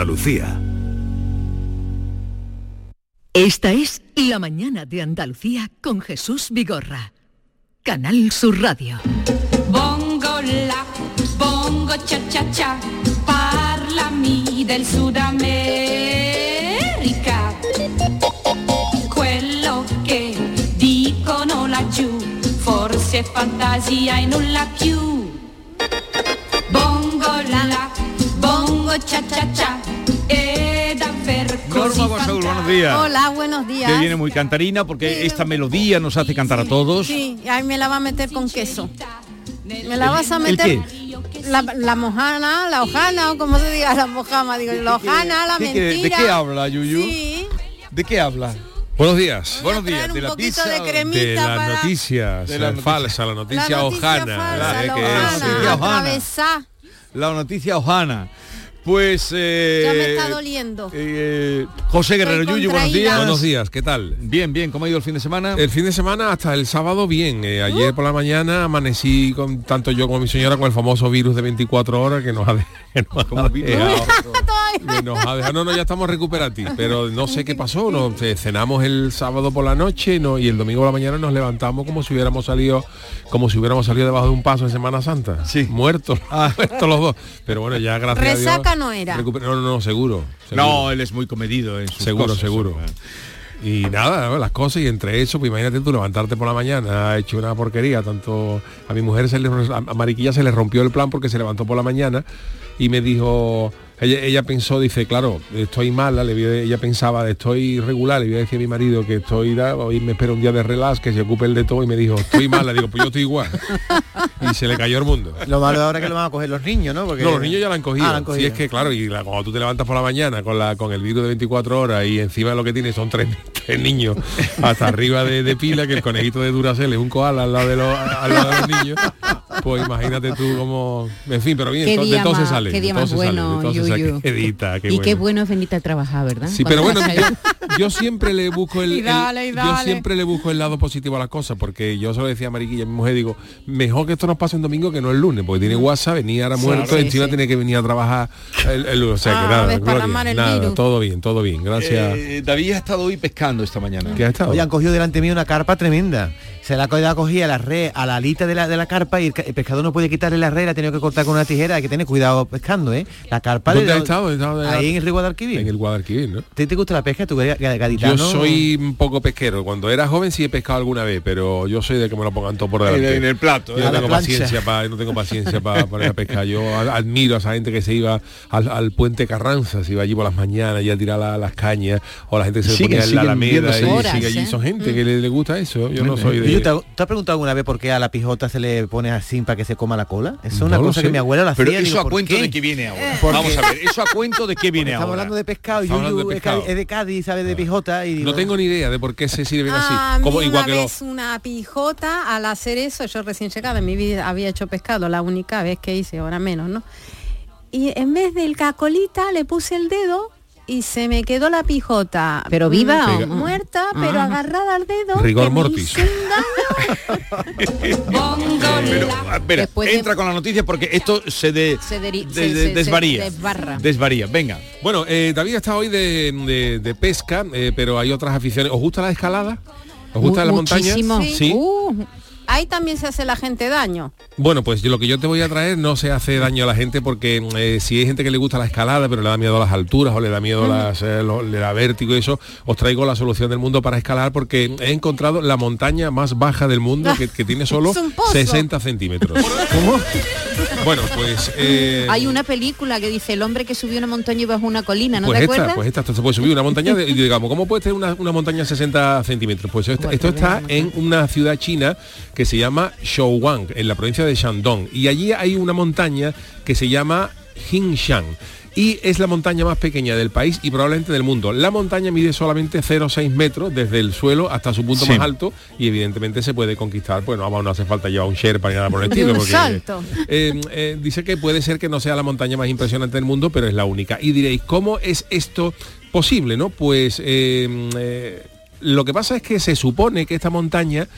Andalucía. Esta es La mañana de Andalucía con Jesús Vigorra. Canal Sur Radio. Bongo la, bongo cha cha cha, parlami del Sud America. Quello che dicono laggiù, forse è fantasia e nulla più. Bongo la, bongo cha cha cha, Norma buenos días. Hola, buenos días. Que viene muy cantarina porque esta melodía nos hace cantar a todos. Sí, ahí me la va a meter con queso. Me la vas a ¿El meter la, la mojana, la hojana o como se diga la mojama, digo, la hojana, la ¿Qué- qué- mentira. ¿De qué habla, Yuyu? Sí. ¿De qué habla? Buenos días. Buenos días. ¿De la poquito pizza? de De las para- noticias, De la noticia. falsa, la noticia, la noticia hojana. falsa, eh, la que hojana, es- hojana. La noticia Ojana. Pues... eh, Ya me está doliendo. eh, José Guerrero Yuyu, buenos días. Buenos días, ¿qué tal? Bien, bien, ¿cómo ha ido el fin de semana? El fin de semana hasta el sábado bien. Eh, ayer por la mañana amanecí con tanto yo como mi señora con el famoso virus de 24 horas que nos ha, dejado- que nos ha dejado- No, no, ya estamos recuperados, pero no sé qué pasó. Nos eh, cenamos el sábado por la noche no, y el domingo por la mañana nos levantamos como si hubiéramos salido como si hubiéramos salido debajo de un paso de Semana Santa. Sí. Muertos, Ah. muertos los dos. Pero bueno, ya gracias a Dios. No era. recuper- No, no, no, seguro. seguro. No, él es muy comedido en sus Seguro, cosas. seguro. Y nada, las cosas y entre eso, pues imagínate tú levantarte por la mañana, ha hecho una porquería, tanto a mi mujer se le a Mariquilla se le rompió el plan porque se levantó por la mañana y me dijo, ella, ella pensó, dice, claro, estoy mala, le voy a- ella pensaba, estoy regular, le voy a decir a mi marido que estoy, da- hoy me espera un día de relax, que se ocupe el de todo y me dijo, estoy mala, digo, pues yo estoy igual. y se le cayó el mundo. Lo malo ahora es que lo van a coger los niños, ¿no? Porque... No, los niños ya la han cogido. Ah, la han Sí, es que claro, y la- cuando tú te levantas por la mañana con la con el virus de 24 horas y encima lo que tienes son tres, tres niños hasta arriba de, de pila, que el conejito de Duracell es un koala al lado de los, al lado de los niños, pues imagínate tú como... En fin, pero bien, Qué to- de día todo se más- sale. qué día más bueno, sale. Yuyu. Edita, qué y bueno. qué bueno es venirte a trabajar, ¿verdad? Sí, pero bueno, yo, siempre le busco el, Y dale, yo siempre le busco el lado positivo a las cosas, porque yo se lo decía a Mariquilla, mi mujer, digo, mejor que esto nos pase un domingo que no el lunes, porque tiene WhatsApp, venía ahora muerto, sí, encima sí. tiene que venir a trabajar el, el lunes. O sea, Ah, que nada, gloria, nada, todo bien, todo bien, gracias. Eh, David ha estado hoy pescando esta mañana. ¿Qué ha estado? Oye, han cogido delante mío una carpa tremenda. Se la ha cogido cogida la red a la alita de la, de la carpa y el, ca- el pescador no puede quitarle la red, la ha tenido que cortar con una tijera. Hay que tener cuidado pescando, ¿eh? La carpa ¿Dónde de- has estado? ¿Has estado de- Ahí en el río Guadalquivir. En el Guadalquivir, ¿no? ¿Te, te gusta la pesca? ¿Tú eres gaditano? Yo soy un poco pesquero. Cuando era joven sí he pescado alguna vez, pero yo soy de que me lo pongan todo por delante. En, en el plato. Yo ¿eh? no tengo paciencia para no tengo paciencia para a pescar. Yo admiro a esa gente que se iba al, al puente Carranza, se iba allí por las mañanas y a tirar la- las cañas, o la gente que se Siguen- ponía en la Alameda y Horas, sigue allí. ¿eh? Son gente que le, le gusta eso. Yo no soy Oye, de. ¿Te, ¿te has preguntado alguna vez por qué a la pijota se le pone así para que se coma la cola? Eso es No una cosa sé. que mi abuela la hacía. Pero digo, eso a ¿por cuento qué? de qué viene ahora. Porque- Vamos a ver, eso a cuento de qué viene Estamos ahora. hablando de pescado Estamos hablando de es, pescado. ca- es de Cádiz, sabe de pijota y digo, No tengo ni idea de por qué se sirven A así. mí Como igual una que vez una pijota al hacer eso, yo recién llegada en mi vida había hecho pescado, la única vez que hice, ahora menos, ¿no? Y en vez del cacolita le puse el dedo y se me quedó la pijota. ¿Pero viva Mm, o- Muerta, pero agarrada al dedo. Rigor que me mortis. hizo un daño. Bongo Pero, la, a- espera, Después de- entra con la noticia porque esto se, de, Se deri- de- se- de- se- se desvaría. desbarra. Desvaría, venga. Bueno, eh, David está hoy de, de- de pesca, eh, pero hay otras aficiones. ¿Os gusta la escalada? ¿Os gusta Mu- la montaña? muchísimo. Sí. Uh, Ahí también se hace la gente daño. Bueno, pues yo- lo que yo te voy a traer no se hace daño a la gente porque eh, si hay gente que le gusta la escalada pero le da miedo a las alturas o le da miedo a las, eh, lo- le da vértigo y eso, os traigo la solución del mundo para escalar porque he encontrado la montaña más baja del mundo que, que tiene solo Es un pozo. 60 centímetros. ¿Cómo? Bueno, pues... eh, hay una película que dice el hombre que subió una montaña y bajó una colina, ¿no pues te esta, acuerdas? pues esta, esto se puede subir una montaña de- y digamos, ¿cómo puede tener una, una montaña 60 centímetros? Pues esto, esto está en una ciudad china que se llama Shouwang, en la provincia de Shandong. Y allí hay una montaña que se llama Hingshan. Y es la montaña más pequeña del país y probablemente del mundo. La montaña mide solamente 0,6 metros desde el suelo hasta su punto Sí. más alto y evidentemente se puede conquistar. Bueno, vamos, no hace falta llevar un Sherpa ni nada por el estilo. un porque, salto. eh, eh, dice que puede ser que no sea la montaña más impresionante del mundo, pero es la única. Y diréis, ¿cómo es esto posible? no Pues eh, eh, lo que pasa es que se supone que esta montaña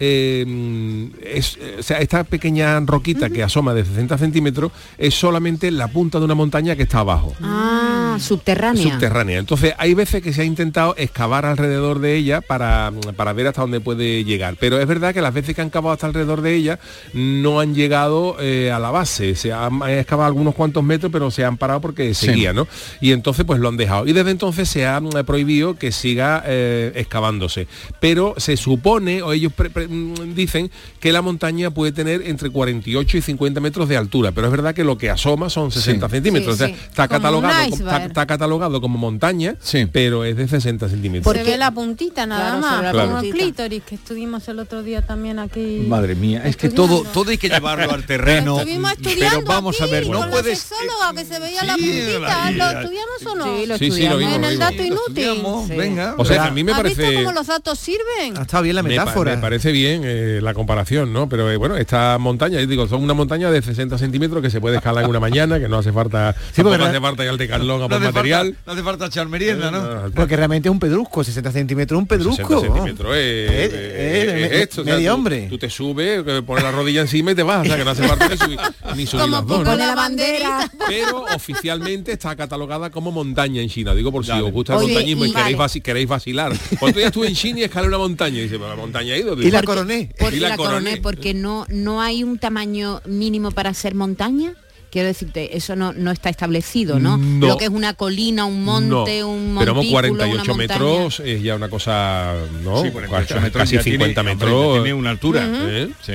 eh, es, eh, o sea, esta pequeña roquita que asoma de 60 centímetros es solamente la punta de una montaña que está abajo. Ah, subterránea. subterránea. Entonces hay veces que se ha intentado excavar alrededor de ella para, para ver hasta dónde puede llegar. Pero es verdad que las veces que han cavado hasta alrededor de ella no han llegado eh, a la base. Se han, han excavado algunos cuantos metros, pero se han parado porque seguía, ¿no? Y entonces pues lo han dejado. Y desde entonces se ha mm, prohibido que siga eh, excavándose. Pero se supone, o ellos pre- pre- dicen, que la montaña puede tener entre 48 y 50 metros de altura. Pero es verdad que lo que asoma son 60 centímetros. Sí, o sea, sí. está catalogado, está, está catalogado como montaña, pero es de 60 centímetros. Se ve la puntita nada Claro, más, como el clítoris que estuvimos el otro día también aquí. Madre mía, es que todo, todo hay que llevarlo al terreno. Estuvimos estudiando Pero vamos a ver, con no la puedes. sexóloga que se veía la sí, puntita. la- ¿Lo estudiamos o no? Sí, lo Sí, sí, lo estudiamos. vimos, en lo el dato inútil. Venga. O sea, a mí me ¿Has visto parece... cómo los datos sirven? Ha estado bien la Me pa- metáfora. Me, parece bien eh, la comparación, ¿no? Pero eh, bueno, esta montaña, yo digo, son una montaña de 60 centímetros que se puede escalar en una mañana, que no hace falta, Sí, no- hace falta ir al decalón a No por hace, material. falta, no hace falta echar merienda, ¿no? Porque realmente es un pedrusco, 60 centímetros, un pedrusco. 60 centímetros eh, Eh, eh, eh, eh, me- esto, o sea, medio tú- hombre. Tú te subes, que pones la rodilla encima y te vas, o sea que no hace falta ni subir, ni subir Como las dos. ¿no? La bandera. Pero oficialmente está catalogada como montaña en China. Digo por si Dale. os gusta el Oye, montañismo y, y- queréis, vale. vaci- queréis vacilar. Cuando ya estuve en China y escalé una montaña, y dice, "Pero la montaña ha ido. Y la Digo, coroné. Porque Y la la, coroné, coroné. porque no, no hay un tamaño mínimo para ser montaña. Quiero decirte, eso no, no está establecido, ¿no? No. Lo que es una colina, un monte, No, un pero montículo, como 48 una metros es ya una cosa, ¿no? Sí, 48 Casi- metros casi ya tiene- 50 hombre, metros. tiene una altura. ¿eh? Sí.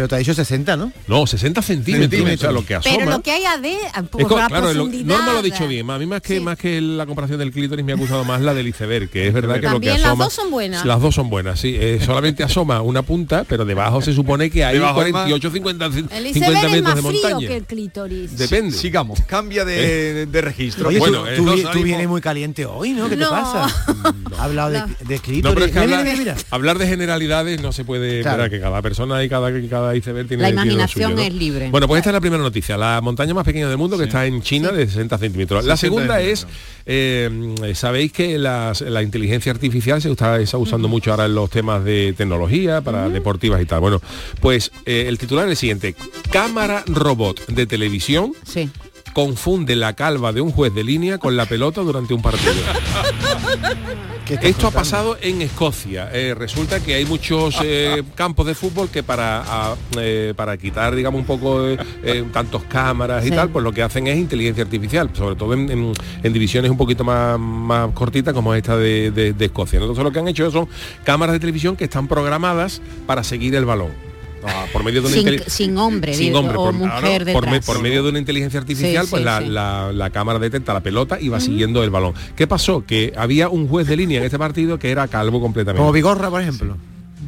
Pero te ha dicho 60, ¿no? No, 60 centímetros, Centímetros. o sea, lo que asoma. Pero lo que hay adentro, por Es co- la claro, lo- profundidad. Norma lo ha dicho bien. A mí más que Sí. más que la comparación del clítoris me ha gustado más la del iceberg, que es verdad que lo que También las dos son buenas. Las dos son buenas, sí. Eh, solamente asoma una punta, pero debajo se supone que hay Debajo hay más. 48, 50, El 50 iceberg es metros más de frío montaña. que el clítoris. Depende. Sigamos, cambia de, de registro. Oye, bueno, tú, eh, tú vienes muy caliente hoy, ¿no? ¿Qué te No. pasa? Ha hablado de, No. de clítoris. No, pero es que Mira, hablar, mira, mira. hablar de generalidades no se puede Claro. esperar que cada persona y cada, cada iceberg tiene La imaginación suyo, ¿no? es libre. Bueno, pues esta es la primera noticia, la montaña más pequeña del mundo que está en China de 60 centímetros. La 60 segunda es, eh, sabéis que las- la inteligencia artificial se está, está usando mucho ahora en los temas de tecnología, para deportivas y tal. Bueno, pues eh, el titular es el siguiente. Cámara robot de televisión Sí. Confunde la calva de un juez de línea con la pelota durante un partido. ¿Qué estás Esto ha pasado en Escocia. Eh, resulta que hay muchos eh, campos de fútbol que para, a- eh, para quitar, digamos, un poco eh, tantos cámaras y Sí. tal, pues lo que hacen es inteligencia artificial, sobre todo en, en- en divisiones un poquito más, más cortitas como esta de, de- de Escocia. Entonces lo que han hecho son cámaras de televisión que están programadas para seguir el balón. Por medio de una Sin, hombre, sin digo, hombre, o por, mujer por me- detrás. por medio de una inteligencia artificial, Sí, pues sí, la, sí. la- la cámara detecta la pelota y va siguiendo el balón. ¿Qué pasó? Que había un juez de línea en este partido que era calvo completamente. Como Vigorra, por ejemplo.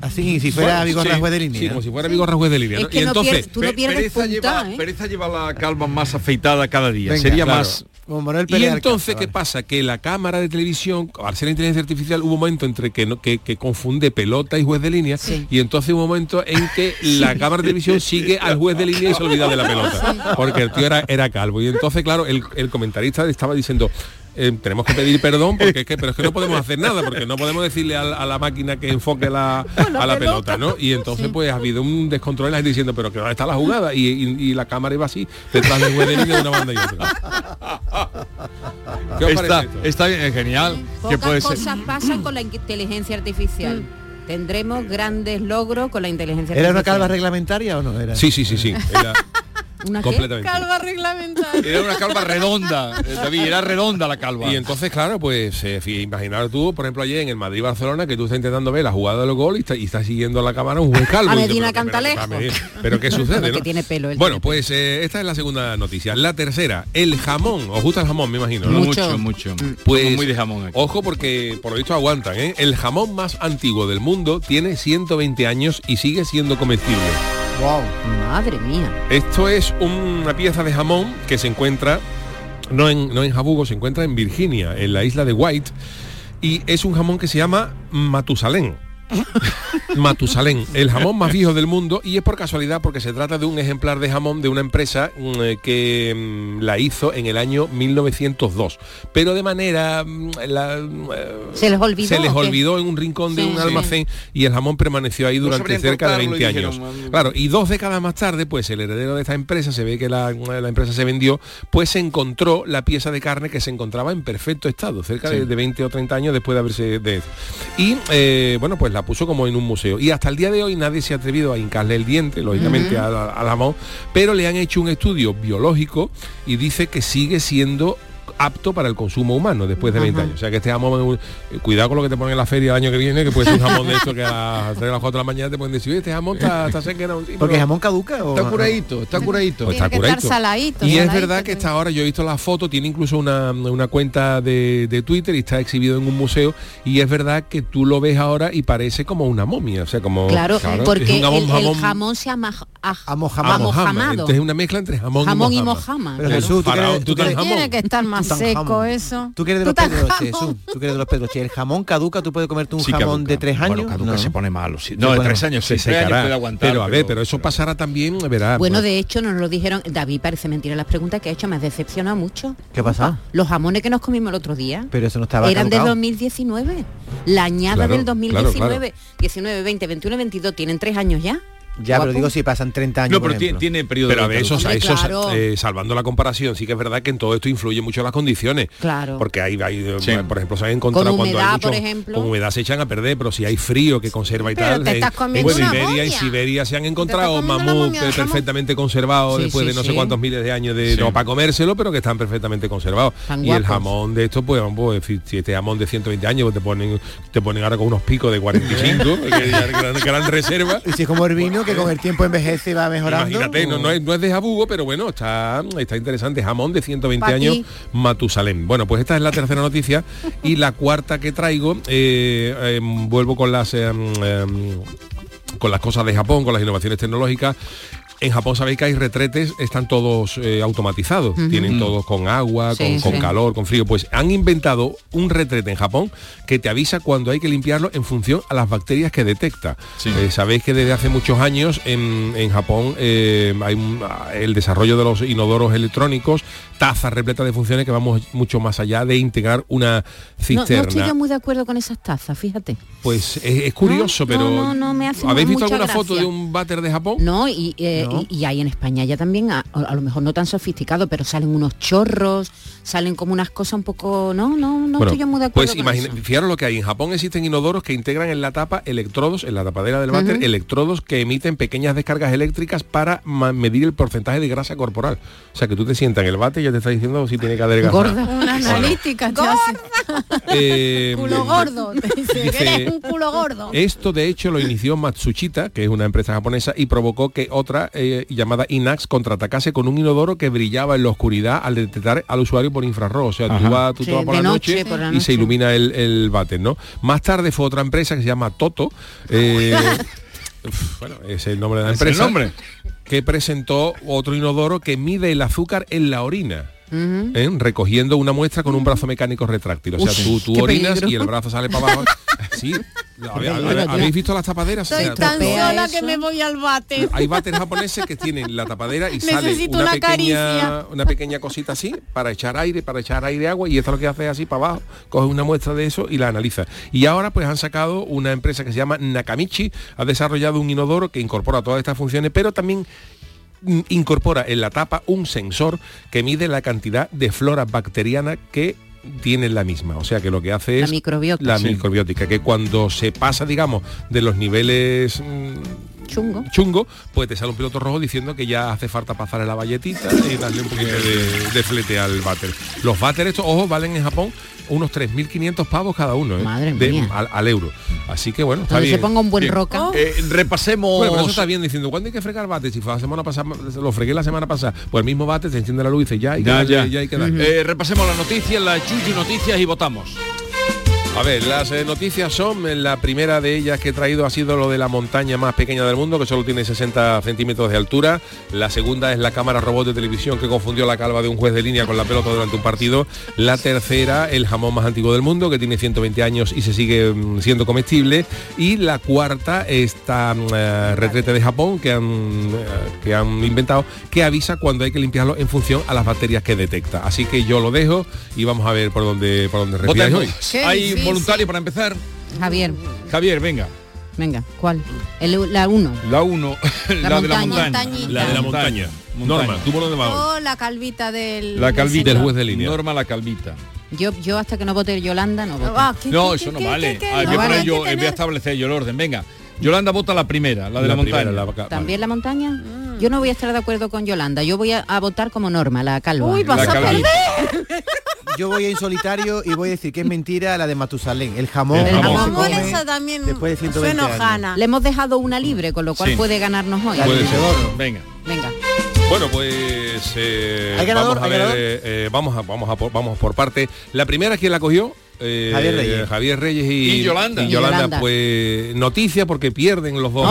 Así, si fuera Bueno, Vigorra sí, juez de Sí, línea. como si fuera Vigorra juez de línea. Es ¿no? que y no entonces, pierdes- tú no pierdes Pereza, punta, lleva, ¿eh? Pereza lleva la calva más afeitada cada día. Venga, Sería claro. más... Como Manuel Y entonces, ¿qué vale. pasa? Que la cámara de televisión, al ser inteligencia artificial, hubo un momento entre que, no- que, que confunde pelota y juez de línea, Sí. y entonces hubo un momento en que la cámara de televisión sigue al juez de línea y se olvida de la pelota, porque el tío era, era calvo. Y entonces, claro, el, el comentarista estaba diciendo, eh, tenemos que pedir perdón, porque es que, pero es que no podemos hacer nada, porque no podemos decirle a, la- a la máquina que enfoque la, a la pelota, ¿no? Y entonces, pues ha habido un descontrol en la gente diciendo, pero que dónde está la jugada, y, y- y la cámara iba así, detrás del juez de línea de una banda y otra. ¿Qué os Está, esto? está bien, es genial. que Pocas puede ser. cosas pasan con la inteligencia artificial. Tendremos grandes logros con la inteligencia ¿Era una artificial. calva reglamentaria o no? Era? Sí, sí, sí, sí. Era ¿Una completamente. Calva reglamentaria. Era una calva redonda, eh, David, era redonda la calva. Y entonces, claro, pues eh, imaginar tú, por ejemplo, ayer en el Madrid-Barcelona, que tú estás intentando ver la jugada del gol y está, y está siguiendo la cámara un juez calvo. A Medina Cantalejo. pero- Pero ¿qué sucede? No? tiene pelo, Bueno, tiene pues eh, esta es la segunda noticia. La tercera, el jamón. ¿Os gusta el jamón, me imagino? ¿no? mucho, Mucho. mucho. Pues muy de jamón aquí. Ojo porque por lo visto aguantan, ¿eh? El jamón más antiguo del mundo tiene 120 años y sigue siendo comestible. Wow. Madre mía. Esto es una pieza de jamón que se encuentra no en, no en Jabugo, se encuentra en Virginia, en la isla de White, y es un jamón que se llama Matusalén. Matusalén, el jamón más viejo del mundo y es por casualidad porque se trata de un ejemplar de jamón de una empresa mm, eh, que mm, la hizo en el año 1902, pero de manera mm, la, eh, Se les olvidó, se les ¿o qué? olvidó en un rincón de Sí, un sí. almacén y el jamón permaneció ahí durante cerca de cortarlo y 20 dijeron, años. Claro, y dos décadas más tarde, pues el heredero de esta empresa, se ve que la, la empresa se vendió, pues se encontró la pieza de carne que se encontraba en perfecto estado, cerca de, de 20 o 30 años después de haberse de y eh, bueno pues la puso como en un museo. Y hasta el día de hoy nadie se ha atrevido a hincarle el diente lógicamente al, al jamón pero le han hecho un estudio biológico y dice que sigue siendo apto para el consumo humano después de 20 años. O sea que este jamón, eh, cuidado con lo que te ponen en la feria el año que viene, que puede ser un jamón de esto que a las 3 o las 4 de la mañana te pueden decir, "Oye, este jamón está, está un tipo". Porque jamón caduca o Está curadito, está curadito. Pues Tiene está que estar curadito. saladito, Y es verdad que está ahora, yo he visto la foto, tiene incluso una, una cuenta de, de Twitter y está exhibido en un museo. Y es verdad que tú lo ves ahora y parece como una momia. O sea, como. Claro, es porque un el, jamón- el jamón- jamón se ama Amojamado. Entonces es una mezcla entre jamón, Jamón y y mojama. mojama. Pero claro. Jesús, tú tú que Tutankamón. eres- Tiene que estar más Tutankamón. seco eso. Tú que eres de los pedroches, Jesús. Tú que eres de los pedroches. El jamón caduca, tú puedes comerte un Sí, jamón caduca. de tres años. Bueno, caduca No. se pone malo. sí. No, de pone tres años, se años secará. puede aguantar. pero a ver, pero eso pasará también, verá. Bueno, pues, de hecho nos lo dijeron, David parece mentira las preguntas que ha hecho, me ha decepcionado mucho. ¿Qué pasa? Los jamones que nos comimos el otro día Pero eso no estaba eran del caducado. 2019. La añada Claro, del 2019, claro, 19, 20, 21, 22, tienen tres años ya. Ya, pero digo si pasan 30 años. No, pero tiene, tiene periodo Pero a de ver, eso, Hombre, eso claro. eh, salvando la comparación, sí que es verdad que en todo esto influye mucho las condiciones. Claro. Porque hay, hay, eh, Sí. por ejemplo, se han encontrado Con cuando hay humedad, mucho- por ejemplo. Con humedad se echan a perder, pero si hay frío que conserva y Pero tal. te en- estás en una Siberia, en. Siberia se han encontrado mamut perfectamente conservados Sí, después sí, de no sé cuántos miles de años de Sí. no para comérselo, pero que están perfectamente conservados. Tan y el jamón de esto, pues, pues, si, si este jamón de 120 años pues, te ponen te ponen ahora con unos picos de 45, que gran reserva. Y si es como el vino, que con el tiempo envejece y va mejorando. Imagínate, no, no es, no es de jabugo, pero bueno, está, está interesante. Jamón de 120 Pa' años. Matusalén. Bueno, pues esta es la tercera noticia y la cuarta que traigo, eh, em, vuelvo con las em, em, con las cosas de Japón, con las innovaciones tecnológicas. En Japón sabéis que hay retretes, están todos eh, automatizados, tienen todos con agua, Sí, con, con sí. calor, con frío. Pues han inventado un retrete en Japón que te avisa cuando hay que limpiarlo en función a las bacterias que detecta. Sí. Eh, sabéis que desde hace muchos años en, en Japón eh, hay un- el desarrollo de los inodoros electrónicos, tazas repletas de funciones que vamos mucho más allá de integrar una No, no cisterna. estoy yo muy de acuerdo con esas tazas, fíjate. Pues es, es curioso, No, pero no, no, no me hace ¿habéis visto alguna foto de un váter de Japón? No, y, eh, No. y, y hay en España ya también, a, a lo mejor no tan sofisticado, pero salen unos chorros, salen como unas cosas un poco... No, no, no Bueno, estoy yo muy de acuerdo pues con imagina, eso. fijaros lo que hay. En Japón existen inodoros que integran en la tapa electrodos, en la tapadera del váter, electrodos que emiten pequeñas descargas eléctricas para medir el porcentaje de grasa corporal. O sea, que tú te sientas en el váter y ya te está diciendo si tiene que adelgazar. Gorda. Una analítica hace. Eh, Culo gordo. Te dice, Dice- que eres un culo gordo. Esto de hecho lo inició Matsushita, que es una empresa japonesa, y provocó que otra eh, llamada Inax contraatacase con un inodoro que brillaba en la oscuridad al detectar al usuario por infrarrojo. O sea, tú, vas, tú te Sí, vas por la noche, noche, por la y se ilumina el, el váter, ¿no? Más tarde fue otra empresa que se llama Toto. eh, bueno, es el nombre de la ¿Es el empresa. nombre? Que presentó otro inodoro que mide el azúcar en la orina. ¿Eh? recogiendo una muestra con un brazo mecánico retráctil. O sea, tú, orinas peligro. y el brazo sale para abajo. Sí. ¿Habéis, visto las tapaderas? O Soy sea, tan Tropea sola eso. que me voy al bate. hay váteres japoneses que tienen la tapadera y sale una, una pequeña una pequeña cosita así para echar aire, para echar aire agua y esto lo que hace es así para abajo, coge una muestra de eso y la analiza. Y ahora pues han sacado una empresa que se llama Nakamichi, ha desarrollado un inodoro que incorpora todas estas funciones, pero también incorpora en la tapa un sensor que mide la cantidad de flora bacteriana que tiene la misma. O sea que lo que hace La es microbiota. la Sí. microbiótica, que cuando se pasa, digamos, de los niveles mm, Chungo. chungo, pues te sale un piloto rojo diciendo que ya hace falta pasarle la valletita y darle un poquito de, de flete al váter. Los váteres estos, ojo, valen en Japón unos 3.500 pavos cada uno, ¿eh? Madre De- mía. al, al euro. Así que bueno, está Donde bien. se ponga un buen Bien. roca. Eh, repasemos. Bueno, pero eso está bien diciendo, ¿cuándo hay que fregar váter? Si fue la semana pasada, lo fregué la semana pasada, pues el mismo váter se enciende la luz y dice, ya hay que Ya, darle, ya. ya hay que darle. Eh, repasemos las noticias, las Yuyu noticias y votamos. A ver, las eh, noticias son, eh, la primera de ellas que he traído ha sido lo de la montaña más pequeña del mundo, que solo tiene 60 centímetros de altura. La segunda es la cámara robot de televisión que confundió la calva de un juez de línea con la pelota durante un partido. La tercera, el jamón más antiguo del mundo, que tiene 120 años y se sigue mm, siendo comestible. Y la cuarta, esta mm, eh, retrete de Japón que han, eh, que han inventado, que avisa cuando hay que limpiarlo en función a las bacterias que detecta. Así que yo lo dejo y vamos a ver por dónde, por dónde respiráis hoy. Voluntario para empezar. Javier, Javier, venga. venga, ¿cuál? El- la 1. La 1, la, de la montaña. La de la montaña. Norma, ¿tú por dónde vas? Oh, la calvita del... La calvita. Del juez de línea. Norma la calvita. Yo, yo hasta que no vote Yolanda no voto. Ah, ¿qué- No, qué- eso qué- no qué- vale. Hay no que yo, voy a establecer yo el orden. Venga. Yolanda vota la primera, la de la, montaña. la ¿También la montaña? Yo no voy a estar de acuerdo con Yolanda. Yo voy a, a votar como Norma, la calva. Uy, vas La a calvita. perder. Yo voy en solitario y voy a decir que es mentira la de Matusalén. El jamón. El jamón. jamón esa también después de fue 120 años. Le hemos dejado una libre, con lo cual Sí. puede ganarnos hoy. Puede ser. Venga. Venga. Bueno, pues eh, ¿Hay ganador? vamos a ¿Hay ver, ganador? eh, eh, vamos a vamos a por, vamos por parte. La primera quién la cogió. Eh, Javier Reyes. Javier Reyes y, Y Yolanda. y Y Yolanda, pues noticia porque pierden los dos.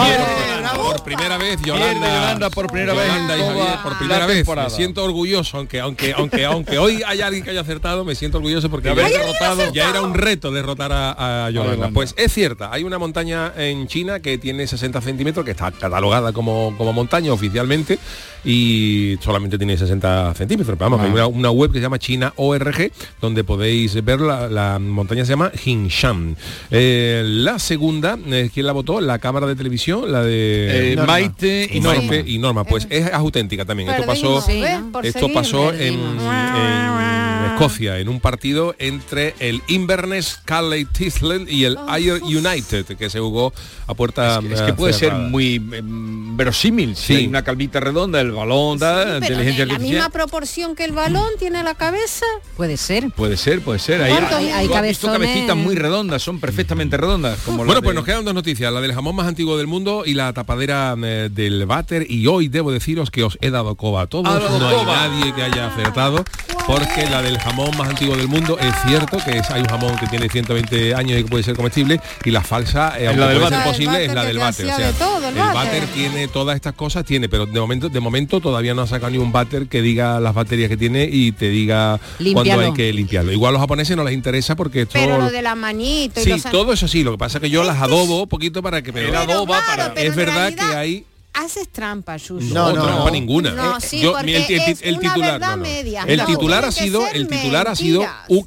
Por, primera vez Yolanda. Pierde Yolanda por primera vez y Javier por primera vez. Me siento orgulloso, aunque aunque aunque aunque hoy haya alguien que haya acertado, me siento orgulloso porque haber derrotado. ya era un reto derrotar a, a Yolanda. Yolanda. Pues es cierta, hay una montaña en China que tiene 60 centímetros, que está catalogada como, como montaña oficialmente y solamente tiene 60 centímetros. Pero vamos, Ah. hay una, una web que se llama China ORG, donde podéis ver la, la montaña se llama Hinshan. Eh, la segunda, eh, ¿quién la votó? La cámara de televisión, la de Eh, Norma. Maite y Norma. Norma. Y Norma, pues es auténtica también. Esto pasó esto seguir. pasó en Escocia, en un partido entre el Inverness Calais Thistle y el Oh, Ayr. United, que se jugó a puerta Es que eh, puede ser muy em, verosímil. Si Sí. hay una calvita redonda, el balón, da, Sí, inteligencia de la artificial. misma proporción que el balón tiene la cabeza. Puede ser. Puede ser, puede ser. Ahí ¿Cuántos hay, hay cabezones? cabecitas muy redondas, son perfectamente redondas. Como Bueno, pues de- nos quedan dos noticias, la del jamón más antiguo del mundo y la tapadera eh, del váter y hoy debo deciros que os he dado coba a todos, no coba. hay nadie que haya acertado porque la del jamón más antiguo del mundo es cierto que es, hay un jamón que tiene 120 años y que puede ser comestible y la falsa, eh, aunque la del puede ser váter. posible, es la del váter. O sea, de todo, el el váter váter. tiene todas estas cosas, tiene, pero de momento, de momento todavía no ha sacado ni un váter que diga las baterías que tiene y te diga cuándo hay que limpiarlo. Igual a los japoneses no les interesa porque esto Pero lo de la manito y Sí, los todo eso sí, lo que pasa es que yo las adobo un poquito para que... Pero, Él adoba claro, para- pero es verdad realidad que hay... Haces trampa, Suso. No, No, no, trampa no. ninguna. No, Eh, sí, yo- porque mi- el, el- es el una titular, verdad no, no. media. el No, titular ha sido, el titular ha sido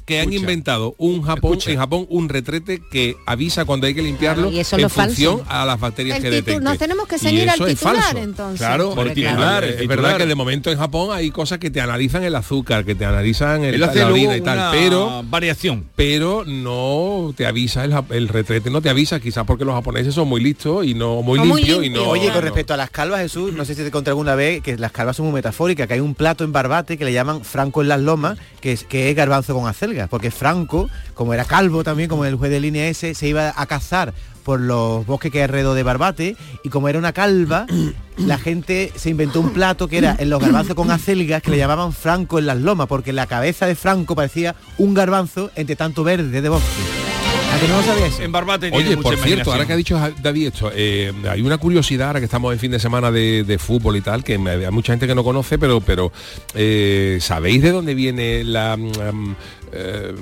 que han Escucha. inventado un Japón, Escucha. en Japón un retrete que avisa cuando hay que limpiarlo Claro, y eso es en lo falso. función a las bacterias El que titu- detecte. Nos tenemos que ceñir al titular falso. entonces. Claro, Porque el titular, es verdad que de momento en Japón hay cosas que te analizan el azúcar, que te analizan el, la orina y tal, pero variación. pero no te avisa el, retrete no te avisa quizás porque los japoneses son muy listos y no muy limpios y no Oye, con respecto a las calvas, Jesús, no sé si te conté alguna vez que las calvas son muy metafóricas, que hay un plato en Barbate que le llaman Franco en las lomas, que es, que es garbanzo con acelgas, porque Franco, como era calvo también, como el juez de línea ese, se iba a cazar por los bosques que hay alrededor de Barbate y como era una calva, la gente se inventó un plato que era en los garbanzos con acelgas que le llamaban Franco en las lomas, porque la cabeza de Franco parecía un garbanzo entre tanto verde de bosque. ¿A que no lo sabías? En Barbate tiene Oye, mucha por cierto, ahora que ha dicho David esto, eh, hay una curiosidad ahora que estamos en fin de semana de, de fútbol y tal, que me- hay mucha gente que no conoce, pero pero eh, ¿sabéis de dónde viene la mm, eh,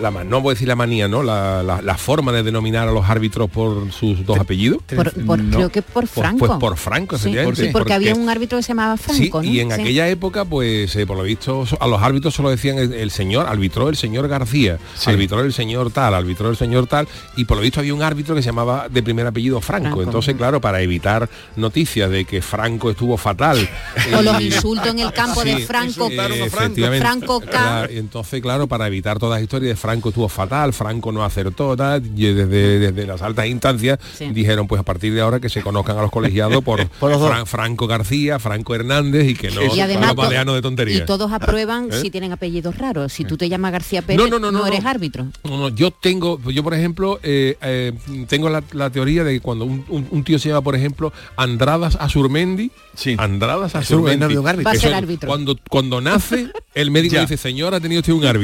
la no voy a decir la manía, ¿no? La, la- la forma de denominar a los árbitros por sus dos apellidos? Por- por- No. Creo que por Pues- Franco. Pues, por Franco, Sí, efectivamente. sí, porque, había un árbitro que se llamaba Sí, Franco, ¿no? y en Sí. aquella época, pues, eh, por lo visto, a los árbitros solo decían el, el señor, arbitró el señor García, Sí. arbitró el señor tal, arbitró el señor tal, y por lo visto había un árbitro que se llamaba de primer apellido Franco. Franco. Entonces, claro, para evitar noticias de que Franco estuvo fatal. O los insultos en el campo de Franco, eh, efectivamente. Franco K. Claro, y entonces, claro, para evitar todas las historias de Franco estuvo fatal, Franco no acertó, tal, y desde, desde las altas instancias Sí. dijeron, pues a partir de ahora que se conozcan a los colegiados por, Por los dos. Fran- Franco García, Franco Hernández y que no y además los de tontería. y todos aprueban ¿Eh? si tienen apellidos raros. Si tú te llamas García Pérez, no, eres árbitro. No, no, yo tengo, yo por ejemplo, eh, eh, tengo la, la teoría de que cuando un, un- un tío se llama, por ejemplo, Andradas Azurmendi, Sí. Andradas Azurmendi, árbitro. Va a ser árbitro. Cuando, cuando nace, el médico Ya. dice, señor, ha tenido usted un árbitro.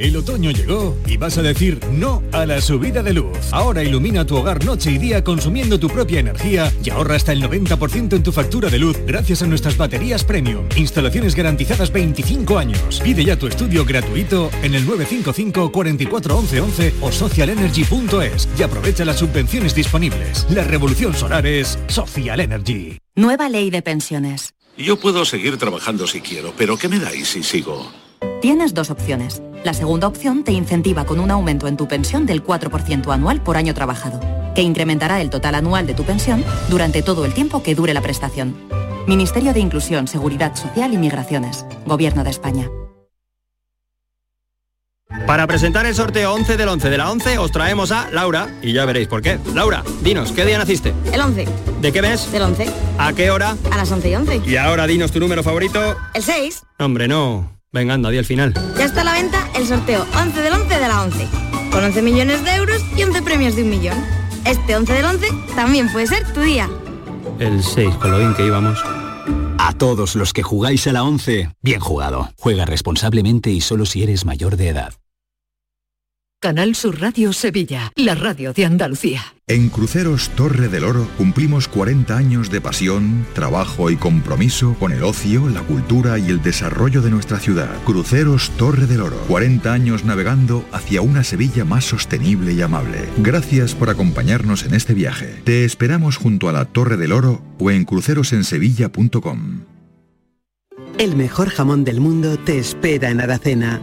El otoño llegó y vas a decir no a la subida de luz. Ahora ilumina tu hogar noche y día consumiendo tu propia energía y ahorra hasta el 90% en tu factura de luz gracias a nuestras baterías premium. Instalaciones garantizadas 25 años. Pide ya tu estudio gratuito en el 955 44 11 11 o socialenergy.es y aprovecha las subvenciones disponibles. La revolución solar es Social Energy. Nueva ley de pensiones. Yo puedo seguir trabajando si quiero, pero ¿qué me dais si sigo? Tienes dos opciones. La segunda opción te incentiva con un aumento en tu pensión del 4% anual por año trabajado, que incrementará el total anual de tu pensión durante todo el tiempo que dure la prestación. Ministerio de Inclusión, Seguridad Social y Migraciones. Gobierno de España. Para presentar el sorteo 11 del 11 de la 11 os traemos a Laura y ya veréis por qué. Laura, dinos, ¿qué día naciste? El 11. ¿De qué mes? Del 11. ¿A qué hora? A las 11 y 11. Y ahora dinos tu número favorito. El 6. Hombre, no. Venga, anda, di el final. Ya está a la venta el sorteo 11 del 11 de la 11. Con 11 millones de euros y 11 premios de un millón. Este 11 del 11 también puede ser tu día. El 6, con lo bien que íbamos. A todos los que jugáis a la 11, bien jugado. Juega responsablemente y solo si eres mayor de edad. Canal Sur Radio Sevilla, la radio de Andalucía. En Cruceros Torre del Oro cumplimos 40 años de pasión, trabajo y compromiso con el ocio, la cultura y el desarrollo de nuestra ciudad. Cruceros Torre del Oro, 40 años navegando hacia una Sevilla más sostenible y amable. Gracias por acompañarnos en este viaje. Te esperamos junto a la Torre del Oro o en crucerosensevilla.com. El mejor jamón del mundo te espera en Aracena.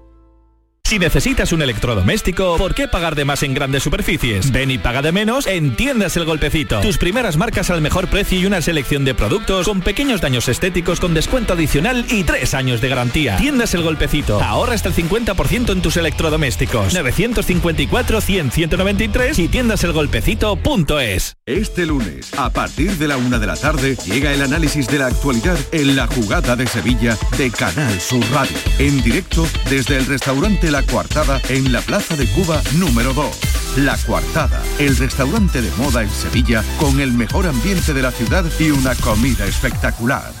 Si necesitas un electrodoméstico, ¿por qué pagar de más en grandes superficies? Ven y paga de menos en Tiendas El Golpecito. Tus primeras marcas al mejor precio y una selección de productos con pequeños daños estéticos con descuento adicional y tres años de garantía. Tiendas El Golpecito. Ahorra hasta el 50% en tus electrodomésticos. 954-100-193 y tiendaselgolpecito.es. Este lunes, a partir de la una de la tarde, llega el análisis de la actualidad en la jugada de Sevilla de Canal Sur Radio. En directo desde el restaurante La Coartada en la Plaza de Cuba número 2. La Coartada, el restaurante de moda en Sevilla con el mejor ambiente de la ciudad y una comida espectacular.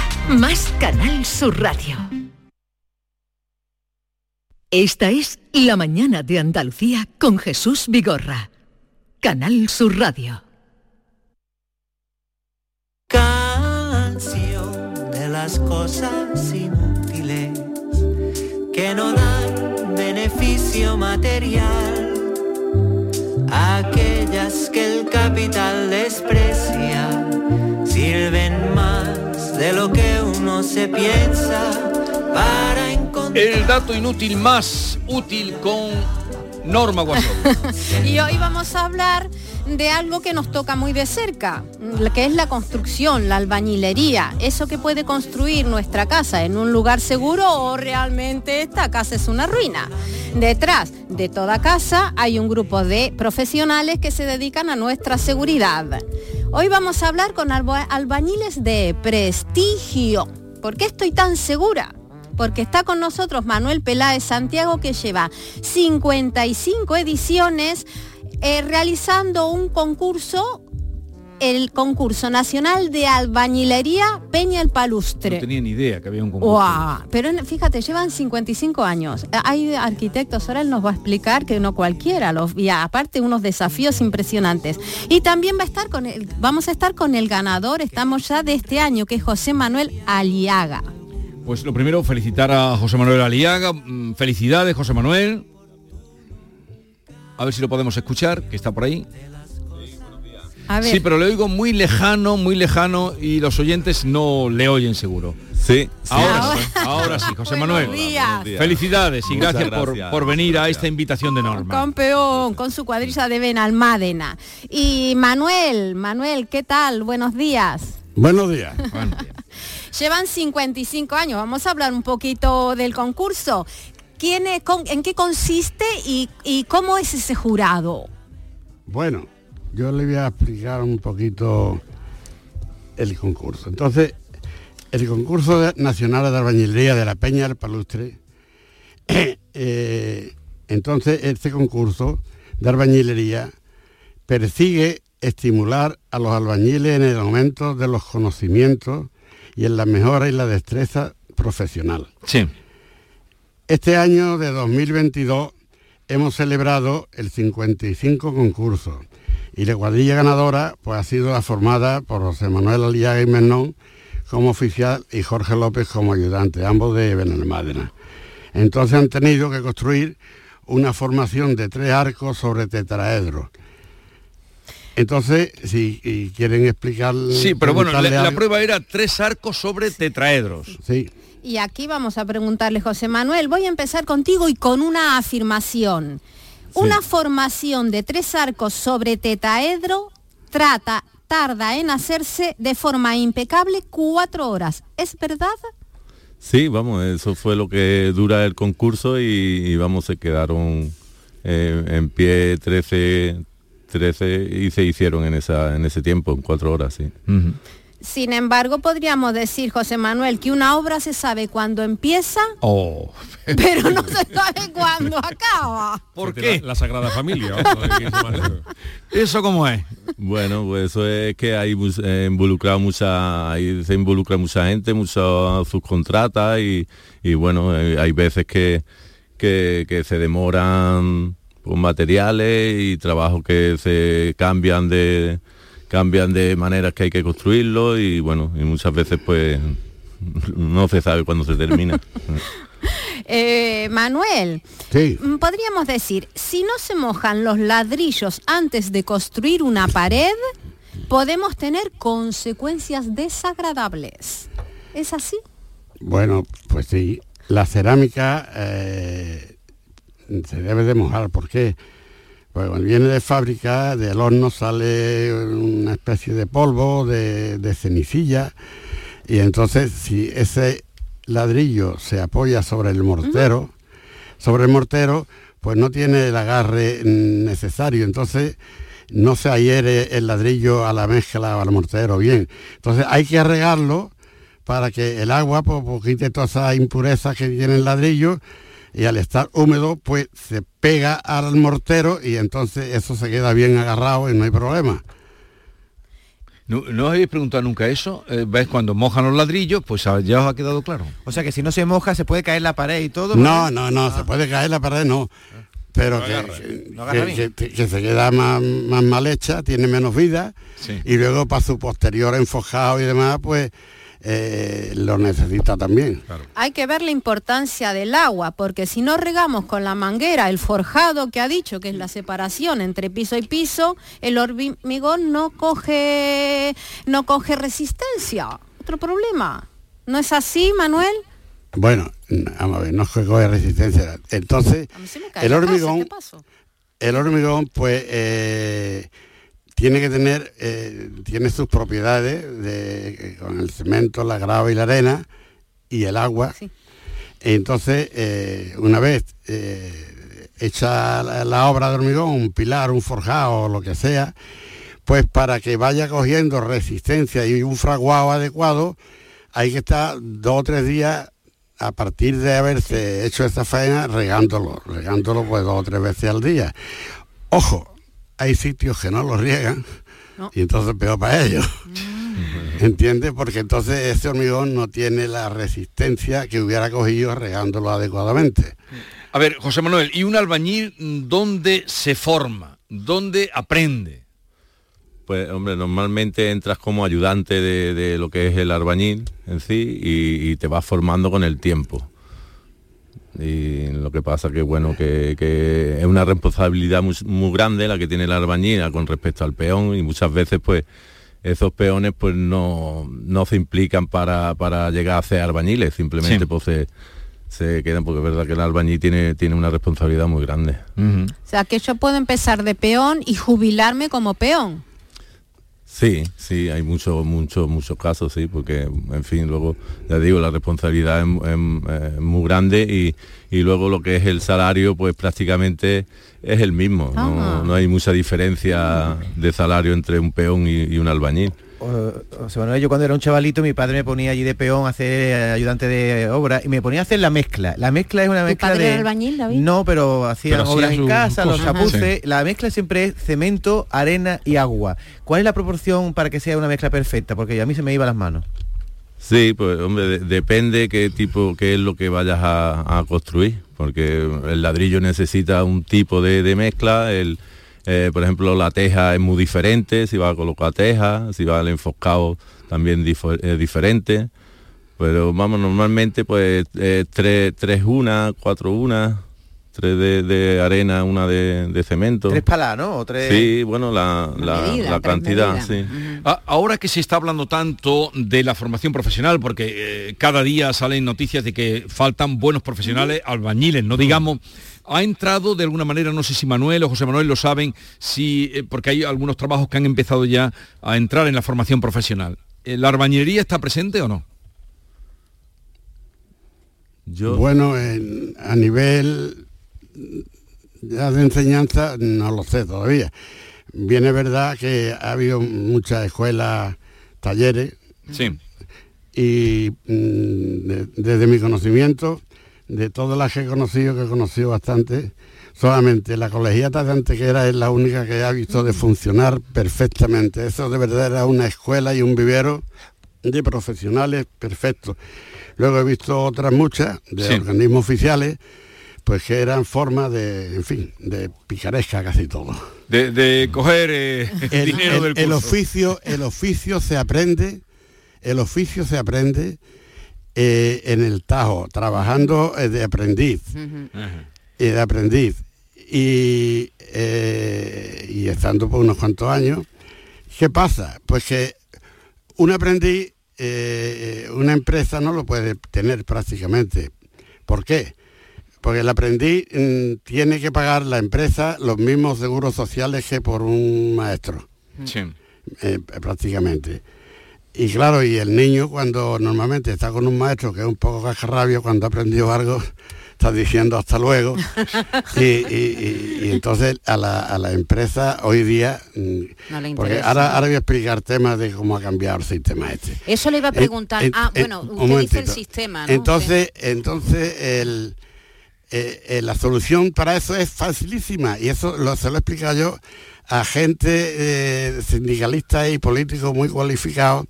más Canal Sur Radio. Esta es La mañana de Andalucía con Jesús Vigorra. Canal Sur Radio. canción de las cosas inútiles que no dan beneficio material, aquellas que el capital desprecia, sirven más de lo que uno se piensa para encontrar. El dato inútil más útil con Norma Guasón. Y hoy vamos a hablar de algo que nos toca muy de cerca, que es la construcción, la albañilería, eso que puede construir nuestra casa en un lugar seguro o realmente esta casa es una ruina. Detrás de toda casa hay un grupo de profesionales que se dedican a nuestra seguridad. Hoy vamos a hablar con alba- albañiles de prestigio. ¿Por qué estoy tan segura? porque está con nosotros Manuel Peláez Santiago que lleva 55 ediciones eh, realizando un concurso el concurso nacional de albañilería Peña el Palustre. No tenía ni idea que había un concurso. Pero fíjate, llevan 55 años. Hay arquitectos, ahora él nos va a explicar que no cualquiera los y aparte unos desafíos impresionantes. Y también va a estar con el, vamos a estar con el ganador, estamos ya de este año, que es José Manuel Aliaga. Pues lo primero, felicitar a José Manuel Aliaga. Mm, Felicidades, José Manuel. A ver si lo podemos escuchar, que está por ahí. A ver. Sí, pero le oigo muy lejano, muy lejano y los oyentes no le oyen seguro. Sí, Ahora, sí, ahora sí, José Manuel. Buenos días. días. Felicidades y Muchas gracias, por- por, venir a esta invitación de Norma. Campeón con su cuadrilla de Benalmádena. Y Manuel, Manuel, ¿qué tal? Buenos días. Buenos días. Llevan 55 años. Vamos a hablar un poquito del concurso. ¿Quién es- con- ¿En qué consiste y, y cómo es ese jurado? Bueno, yo le voy a explicar un poquito el concurso. Entonces, el concurso nacional de albañilería de la Peña del Palustre, eh, entonces este concurso de albañilería persigue estimular a los albañiles en el aumento de los conocimientos y en la mejora y la destreza profesional. Sí. Este año de 2022 hemos celebrado el 55 concurso y la cuadrilla ganadora pues ha sido la formada por José Manuel Aliaga y Menón como oficial y Jorge López como ayudante, ambos de Benalmádena. Entonces han tenido que construir una formación de tres arcos sobre tetraedros. Entonces, si y quieren explicar... Sí, pero bueno, la, la prueba era tres arcos sobre tetraedros. Sí. Y aquí vamos a preguntarle, José Manuel, voy a empezar contigo y con una afirmación. Una formación de tres arcos sobre tetaedro trata, tarda en hacerse de forma impecable cuatro horas. ¿Es verdad? Sí, vamos, eso fue lo que dura el concurso y, y vamos, se quedaron eh, en pie 13, 13 y se hicieron en, esa, en ese tiempo, en cuatro horas, sí. Sin embargo, podríamos decir, José Manuel, que una obra se sabe cuándo empieza, Oh. pero no se sabe cuándo acaba. ¿Por qué? La, la Sagrada Familia. ¿Eso cómo es? Bueno, pues eso es que hay eh, involucrado mucha, ahí se involucra mucha gente, muchas subcontratas y, y bueno, eh, hay veces que, que, que se demoran con materiales y trabajos que se cambian de cambian de maneras que hay que construirlo y bueno, y muchas veces pues no se sabe cuándo se termina. Eh, Manuel, Sí. mm, podríamos decir, si no se mojan los ladrillos antes de construir una pared, podemos tener consecuencias desagradables. ¿Es así? Bueno, pues sí, la cerámica eh, se debe de mojar. ¿Por qué? Pues cuando viene de fábrica, del horno sale una especie de polvo, de, de cenicilla, y entonces si ese ladrillo se apoya sobre el mortero, sobre el mortero, pues no tiene el agarre necesario. Entonces no se adhiere el ladrillo a la mezcla o al mortero bien. Entonces hay que arregarlo para que el agua pues, pues, quite todas esas impurezas que tiene el ladrillo y al estar húmedo pues se pega al mortero y entonces eso se queda bien agarrado y no hay problema. ¿No, ¿no os habéis preguntado nunca eso? Eh, ¿Ves? Cuando mojan los ladrillos, pues ah, ya os ha quedado claro. O sea que si no se moja se puede caer la pared y todo. No, ¿verdad? no, no, se puede caer la pared, no. Pero No que, agarra, que- no agarra que- bien. que- que se queda más, más mal hecha, tiene menos vida y luego para su posterior enfojado y demás, pues eh, lo necesita también. Hay que ver la importancia del agua, porque si no regamos con la manguera el forjado que ha dicho, que es la separación entre piso y piso, el hormigón no coge, no coge resistencia. Otro problema. ¿No es así, Manuel? Bueno, vamos a ver, no es que coge resistencia. Entonces, el casa, hormigón, el hormigón, pues eh, tiene que tener, eh, tiene sus propiedades de, con el cemento, la grava y la arena y el agua. Entonces, eh, una vez eh, hecha la, la obra de hormigón, un pilar, un forjado o lo que sea, pues para que vaya cogiendo resistencia y un fraguado adecuado, hay que estar dos o tres días a partir de haberse hecho esta faena regándolo, regándolo pues dos o tres veces al día. Ojo, hay sitios que no lo riegan Y entonces peor para ellos. ¿Entiendes? Porque entonces ese hormigón no tiene la resistencia que hubiera cogido regándolo adecuadamente. A ver, José Manuel, ¿y un albañil dónde se forma? ¿Dónde aprende? Pues hombre, normalmente entras como ayudante de, de lo que es el albañil en sí y, y te vas formando con el tiempo. Y lo que pasa que bueno, que, que es una responsabilidad muy, muy grande la que tiene el albañil con respecto al peón y muchas veces pues esos peones pues no, no se implican para, para llegar a ser albañiles, simplemente Sí. pues se, se quedan porque es verdad que el albañil tiene, tiene una responsabilidad muy grande. O sea, que yo puedo empezar de peón y jubilarme como peón. Sí, sí, hay muchos, muchos, muchos casos, sí, porque, en fin, luego, ya digo, la responsabilidad es, es- es muy grande y, y luego lo que es el salario, pues prácticamente es el mismo. No, no hay mucha diferencia de salario entre un peón y, y un albañil. José Manuel, yo cuando era un chavalito, mi padre me ponía allí de peón a hacer eh, ayudante de obra y me ponía a hacer la mezcla. La mezcla es una mezcla padre de... era albañil, David? No, pero hacían Pero hacía obras en casa, los chapuces. Sí. La mezcla siempre es cemento, arena y agua. ¿Cuál es la proporción para que sea una mezcla perfecta? Porque a mí se me iba las manos. Sí, pues hombre, de- depende qué tipo, qué es lo que vayas a, a construir, porque el ladrillo necesita un tipo de, de mezcla, el, eh, por ejemplo la teja es muy diferente, si va a colocar teja, si va al enfoscado también es diferente, pero vamos, normalmente pues eh, tres, tres una, cuatro una, tres de, de arena, una de, de cemento. Tres palas, ¿no? O tres... Sí, bueno, la, la- medida, la tres cantidad, sí. A- Ahora que se está hablando tanto de la formación profesional, porque eh, cada día salen noticias de que faltan buenos profesionales, albañiles, no digamos, ha entrado de alguna manera, no sé si Manuel o José Manuel lo saben, si, eh, porque hay algunos trabajos que han empezado ya a entrar en la formación profesional. Eh, ¿La albañilería está presente o no? Bueno, en- a nivel ya de enseñanza no lo sé todavía. Bien es verdad que ha habido muchas escuelas, talleres, Sí. y mm, de- desde mi conocimiento, de todas las que he conocido, que he conocido bastante, solamente la colegiata de Antequera es la única que ha visto de funcionar perfectamente. Eso de verdad era una escuela y un vivero de profesionales perfectos. Luego he visto otras muchas de Sí. organismos oficiales, pues que eran formas de, en fin, de picaresca casi todo. De, de coger eh, el, dinero el- del el curso. oficio el oficio se aprende el oficio se aprende eh, en el tajo trabajando eh, de aprendiz eh, de aprendiz y, eh, y estando por unos cuantos años qué pasa pues que un aprendiz eh, una empresa no lo puede tener prácticamente ¿por qué? Porque el aprendiz mm, tiene que pagar la empresa los mismos seguros sociales que por un maestro Sí. eh, prácticamente. Y claro, y el niño cuando normalmente está con un maestro que es un poco cascarrabio, cuando ha aprendido algo, está diciendo hasta luego. y, y- y- y entonces a la, a la empresa hoy día, mm, No le porque ahora, ahora voy a explicar temas de cómo ha cambiado el sistema este. Eso le iba a Eh, preguntar. eh, ah, eh, bueno, usted dice el sistema, ¿no? Entonces, entonces el, eh, eh, la solución para eso es facilísima y eso lo, se lo he explicado yo a gente eh, sindicalistas y políticos muy cualificados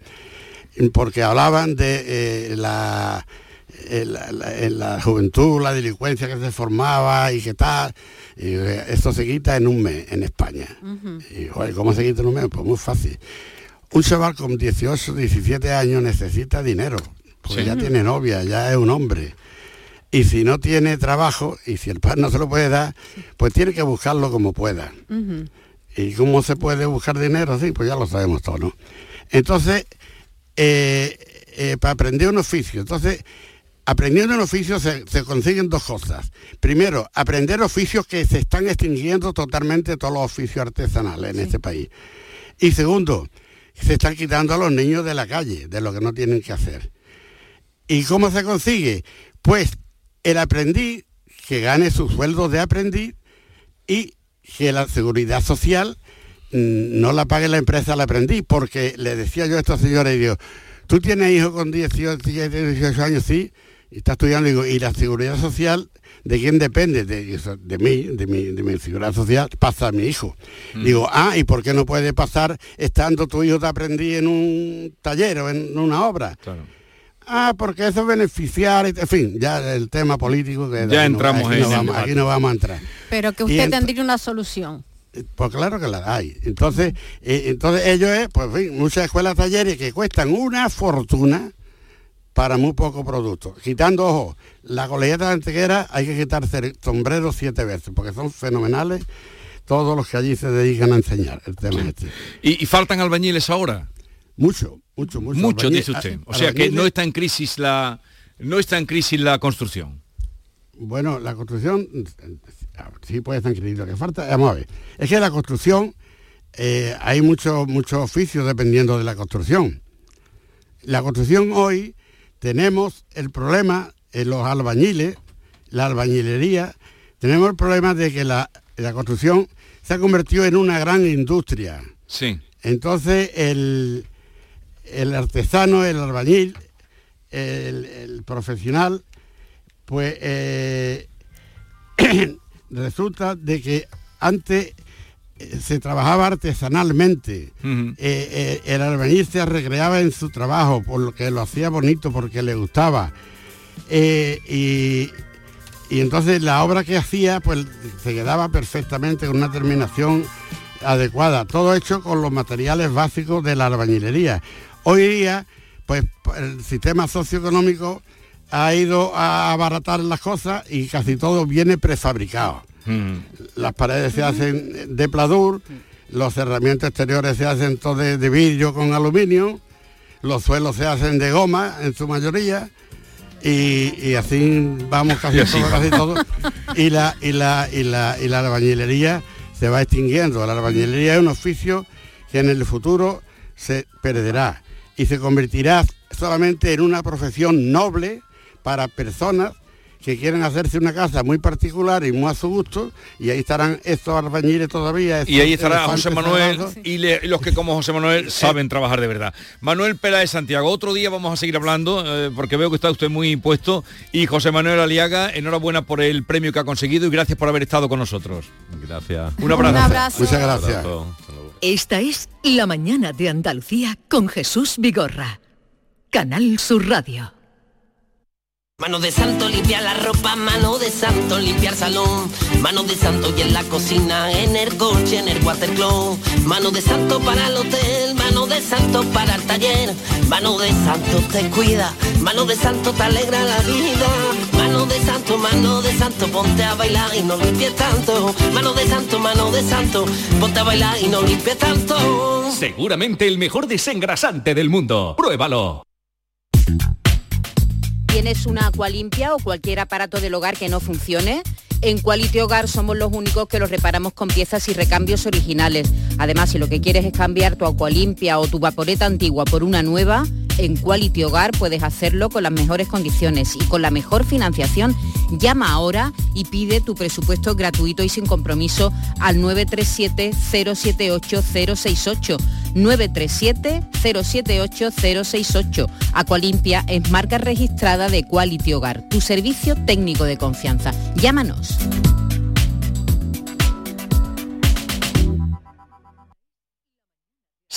porque hablaban de la, la, la- en la juventud, la delincuencia que se formaba y qué tal. Y, esto se quita en un mes en España. Y, joder, ¿cómo se quita en un mes? Pues muy fácil. Un chaval con 18, 17 años necesita dinero, porque Sí. ya tiene novia, ya es un hombre. Y si no tiene trabajo, y si el padre no se lo puede dar, pues tiene que buscarlo como pueda. ¿Y cómo se puede buscar dinero? Sí, pues ya lo sabemos todos, ¿no? Entonces, eh, eh, para aprender un oficio, entonces, aprendiendo un oficio se, se consiguen dos cosas. Primero, aprender oficios que se están extinguiendo totalmente todos los oficios artesanales en este país. Y segundo, se están quitando a los niños de la calle, de lo que no tienen que hacer. ¿Y cómo se consigue? Pues el aprendiz que gane su sueldo de aprendiz y que la seguridad social mm, no la pague la empresa al aprendiz, porque le decía yo a esta señora y digo, tú tienes hijos con 18, 18 años, sí, y está estudiando, digo, ¿y la seguridad social de quién depende? De, de mí, de mi, de mi seguridad social, pasa a mi hijo. Mm. Digo, ah, ¿y por qué no puede pasar estando tu hijo te aprendí en un taller o en una obra? Ah, porque eso es beneficiar, en fin, ya el tema político que Ya aquí no- entramos aquí en no el vamos, debate. aquí no vamos a entrar. Pero que usted tendría una solución. Pues claro que la hay. Entonces, eh, entonces ellos es, pues en fin, muchas escuelas talleres que cuestan una fortuna para muy poco producto. Quitando, ojo, la colegiata de Antequera hay que quitarse sombreros siete veces, porque son fenomenales todos los que allí se dedican a enseñar el tema este. ¿Y, y faltan albañiles ahora? Mucho, mucho, mucho. Mucho, Albañil- dice usted. O sea que no está en crisis la no está en crisis la construcción. Bueno, la construcción sí puede estar en Lo que falta, vamos a ver, es que la construcción eh, hay muchos muchos oficios dependiendo de la construcción. La construcción hoy tenemos el problema en los albañiles, la albañilería, tenemos el problema de que la, la construcción se ha convertido en una gran industria. Sí. Entonces el, el artesano, el albañil, el, el profesional, pues eh, resulta de que antes eh, se trabajaba artesanalmente. Eh, eh, el albañil se recreaba en su trabajo, por lo que lo hacía bonito, porque le gustaba. Eh, y, y entonces la obra que hacía, pues se quedaba perfectamente con una terminación adecuada. Todo hecho con los materiales básicos de la albañilería. Hoy día, pues el sistema socioeconómico ha ido a abaratar las cosas y casi todo viene prefabricado. Las paredes se hacen de pladur, los cerramientos exteriores se hacen todos de, de vidrio con aluminio, los suelos se hacen de goma en su mayoría y, y así vamos casi Y así todo, casi todo. Y la, y, la, y, la, y la albañilería se va extinguiendo. La albañilería es un oficio que en el futuro se perderá y se convertirá solamente en una profesión noble para personas que quieren hacerse una casa muy particular y muy a su gusto y ahí estarán estos albañiles todavía. Y ahí estará José Manuel y, le- y los que como José Manuel saben trabajar de verdad. Manuel Peláez Santiago, otro día vamos a seguir hablando eh, porque veo que está usted muy impuesto y José Manuel Aliaga, enhorabuena por el premio que ha conseguido y gracias por haber estado con nosotros. Gracias. Un abrazo. Un abrazo. Muchas gracias. Abrazo. Esta es La mañana de Andalucía con Jesús Vigorra. Canal Sur Radio. Mano de santo limpiar la ropa, mano de santo limpiar salón, mano de santo y en la cocina, en el coche, en el watercloak, mano de santo para el hotel, mano de santo para el taller, mano de santo te cuida, mano de santo te alegra la vida, mano de santo, mano de santo, ponte a bailar y no limpies tanto, mano de santo, mano de santo, ponte a bailar y no limpies tanto. Seguramente el mejor desengrasante del mundo. Pruébalo. ¿Tienes una agua limpia o cualquier aparato del hogar que no funcione? En Quality Hogar somos los únicos que los reparamos con piezas y recambios originales. Además, si lo que quieres es cambiar tu agua limpia o tu vaporeta antigua por una nueva, en Quality Hogar puedes hacerlo con las mejores condiciones y con la mejor financiación. Llama ahora y pide tu presupuesto gratuito y sin compromiso al 937-078-068. 937-078-068. Aqualimpia es marca registrada de Quality Hogar, tu servicio técnico de confianza. Llámanos.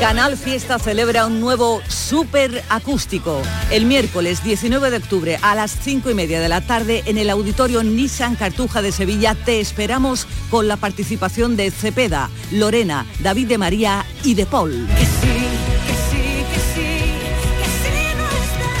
Canal Fiesta celebra un nuevo super acústico. El miércoles 19 de octubre a las 5 y media de la tarde en el auditorio Nissan Cartuja de Sevilla te esperamos con la participación de Cepeda, Lorena, David de María y de Paul.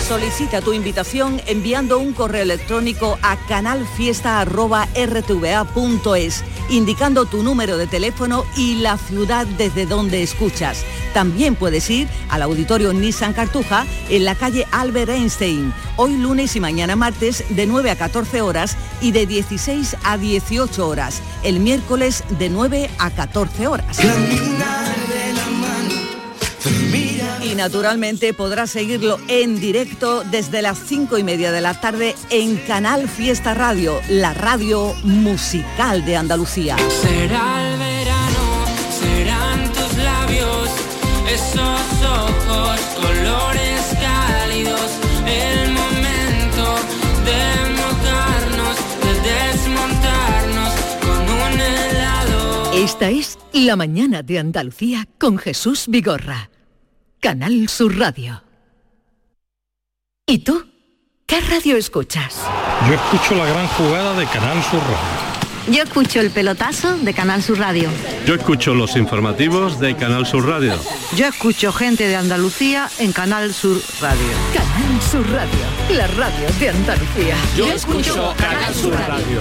Solicita tu invitación enviando un correo electrónico a canalfiesta.rtva.es, indicando tu número de teléfono y la ciudad desde donde escuchas. También puedes ir al auditorio Nissan Cartuja en la calle Albert Einstein, hoy lunes y mañana martes de 9 a 14 horas y de 16 a 18 horas, el miércoles de 9 a 14 horas. Y naturalmente podrás seguirlo en directo desde las cinco y media de la tarde en Canal Fiesta Radio, la radio musical de Andalucía. Esos ojos, colores cálidos, el momento de mojarnos, de desmontarnos con un helado. Esta es La Mañana de Andalucía con Jesús Vigorra. Canal Sur Radio. ¿Y tú? ¿Qué radio escuchas? Yo escucho la gran jugada de Canal Sur Radio. Yo escucho el pelotazo de Canal Sur Radio. Yo escucho los informativos de Canal Sur Radio. Yo escucho gente de Andalucía en Canal Sur Radio. Canal Sur Radio, la radio de Andalucía. Yo escucho Canal Sur Radio.